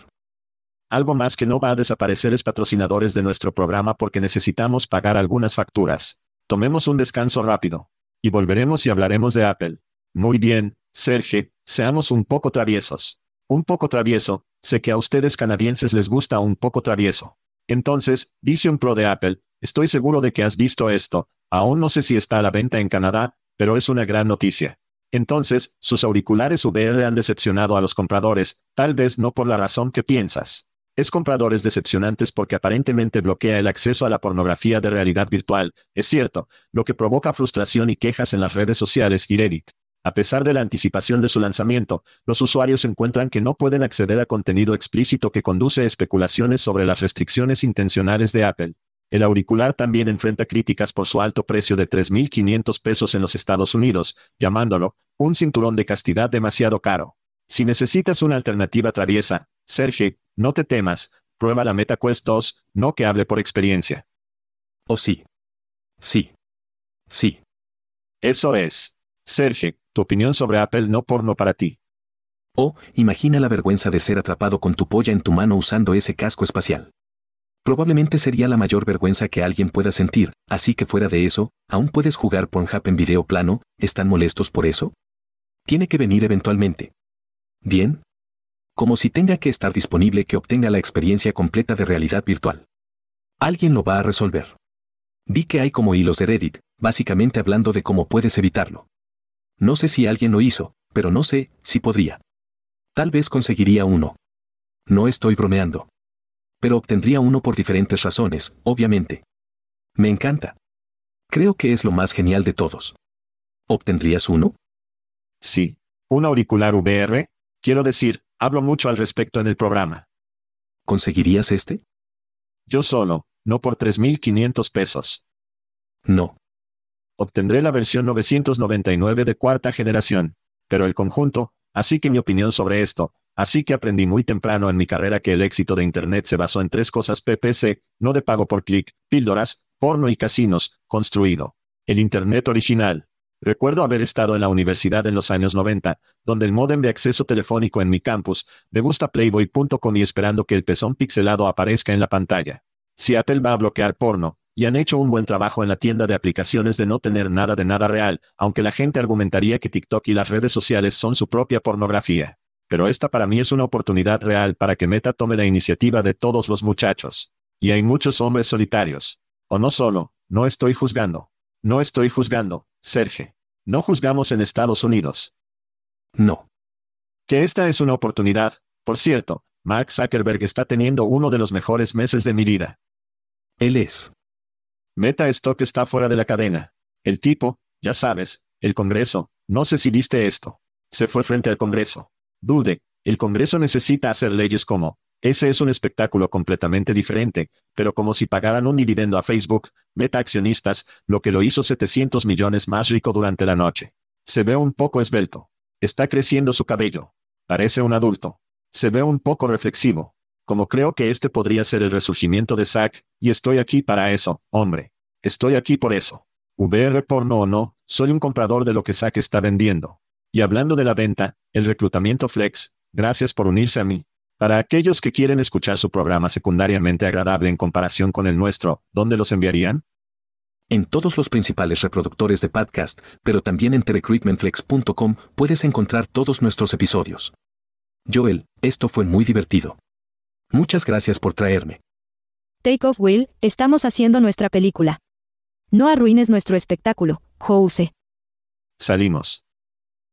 S2: Algo más que no va a desaparecer es patrocinadores de nuestro programa porque necesitamos pagar algunas facturas. Tomemos un descanso rápido. Y volveremos y hablaremos de Apple. Muy bien, Sergio, seamos un poco traviesos. Un poco travieso, sé que a ustedes canadienses les gusta un poco travieso. Entonces, un pro de Apple, estoy seguro de que has visto esto, aún no sé si está a la venta en Canadá, pero es una gran noticia. Entonces, sus auriculares VR han decepcionado a los compradores, tal vez no por la razón que piensas. Es compradores decepcionantes porque aparentemente bloquea el acceso a la pornografía de realidad virtual, es cierto, lo que provoca frustración y quejas en las redes sociales y Reddit. A pesar de la anticipación de su lanzamiento, los usuarios encuentran que no pueden acceder a contenido explícito que conduce a especulaciones sobre las restricciones intencionales de Apple. El auricular también enfrenta críticas por su alto precio de 3.500 pesos en los Estados Unidos, llamándolo, un cinturón de castidad demasiado caro. Si necesitas una alternativa traviesa, Sergio, no te temas, prueba la MetaQuest 2, no que hable por experiencia.
S3: Oh sí. Sí. Sí.
S2: Eso es. Sergio, tu opinión sobre Apple no porno para ti.
S3: Oh, imagina la vergüenza de ser atrapado con tu polla en tu mano usando ese casco espacial. Probablemente sería la mayor vergüenza que alguien pueda sentir, así que fuera de eso, ¿aún puedes jugar Pornhub en video plano? ¿Están molestos por eso? Tiene que venir eventualmente. ¿Bien? Como si tenga que estar disponible que obtenga la experiencia completa de realidad virtual. Alguien lo va a resolver. Vi que hay como hilos de Reddit, básicamente hablando de cómo puedes evitarlo. No sé si alguien lo hizo, pero no sé si podría. Tal vez conseguiría uno. No estoy bromeando. Pero obtendría uno por diferentes razones, obviamente. Me encanta. Creo que es lo más genial de todos. ¿Obtendrías uno?
S2: Sí. ¿Un auricular VR? Quiero decir, hablo mucho al respecto en el programa.
S3: ¿Conseguirías este?
S2: Yo solo, no por 3.500 pesos.
S3: No.
S2: Obtendré la versión 999 de cuarta generación. Pero el conjunto, así que mi opinión sobre esto, así que aprendí muy temprano en mi carrera que el éxito de Internet se basó en tres cosas PPC, no de pago por clic, píldoras, porno y casinos, construido. El Internet original. Recuerdo haber estado en la universidad en los años 90, donde el módem de acceso telefónico en mi campus, me gusta playboy.com y esperando que el pezón pixelado aparezca en la pantalla. Si Apple va a bloquear porno, y han hecho un buen trabajo en la tienda de aplicaciones de no tener nada de nada real, aunque la gente argumentaría que TikTok y las redes sociales son su propia pornografía. Pero esta para mí es una oportunidad real para que Meta tome la iniciativa de todos los muchachos. Y hay muchos hombres solitarios. O no solo, no estoy juzgando. No estoy juzgando, Serge. No juzgamos en Estados Unidos.
S3: No.
S2: Que esta es una oportunidad, por cierto, Mark Zuckerberg está teniendo uno de los mejores meses de mi vida.
S3: Él es.
S2: Meta Stock está fuera de la cadena. El tipo, ya sabes, el Congreso, no sé si viste esto. Se fue frente al Congreso. Dude, el Congreso necesita hacer leyes como, ese es un espectáculo completamente diferente, pero como si pagaran un dividendo a Facebook, Meta accionistas, lo que lo hizo 700 millones más rico durante la noche. Se ve un poco esbelto. Está creciendo su cabello. Parece un adulto. Se ve un poco reflexivo. Como creo que este podría ser el resurgimiento de Zack, y estoy aquí para eso, hombre. Estoy aquí por eso. VR porno o no, soy un comprador de lo que Zack está vendiendo. Y hablando de la venta, el reclutamiento Flex, gracias por unirse a mí. Para aquellos que quieren escuchar su programa secundariamente agradable en comparación con el nuestro, ¿dónde los enviarían?
S3: En todos los principales reproductores de podcast, pero también en terecruitmentflex.com puedes encontrar todos nuestros episodios. Joel, esto fue muy divertido. Muchas gracias por traerme.
S4: Take off Will, estamos haciendo nuestra película. No arruines nuestro espectáculo, Jose.
S2: Salimos.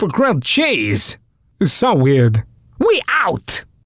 S5: for grilled cheese. So weird. We out!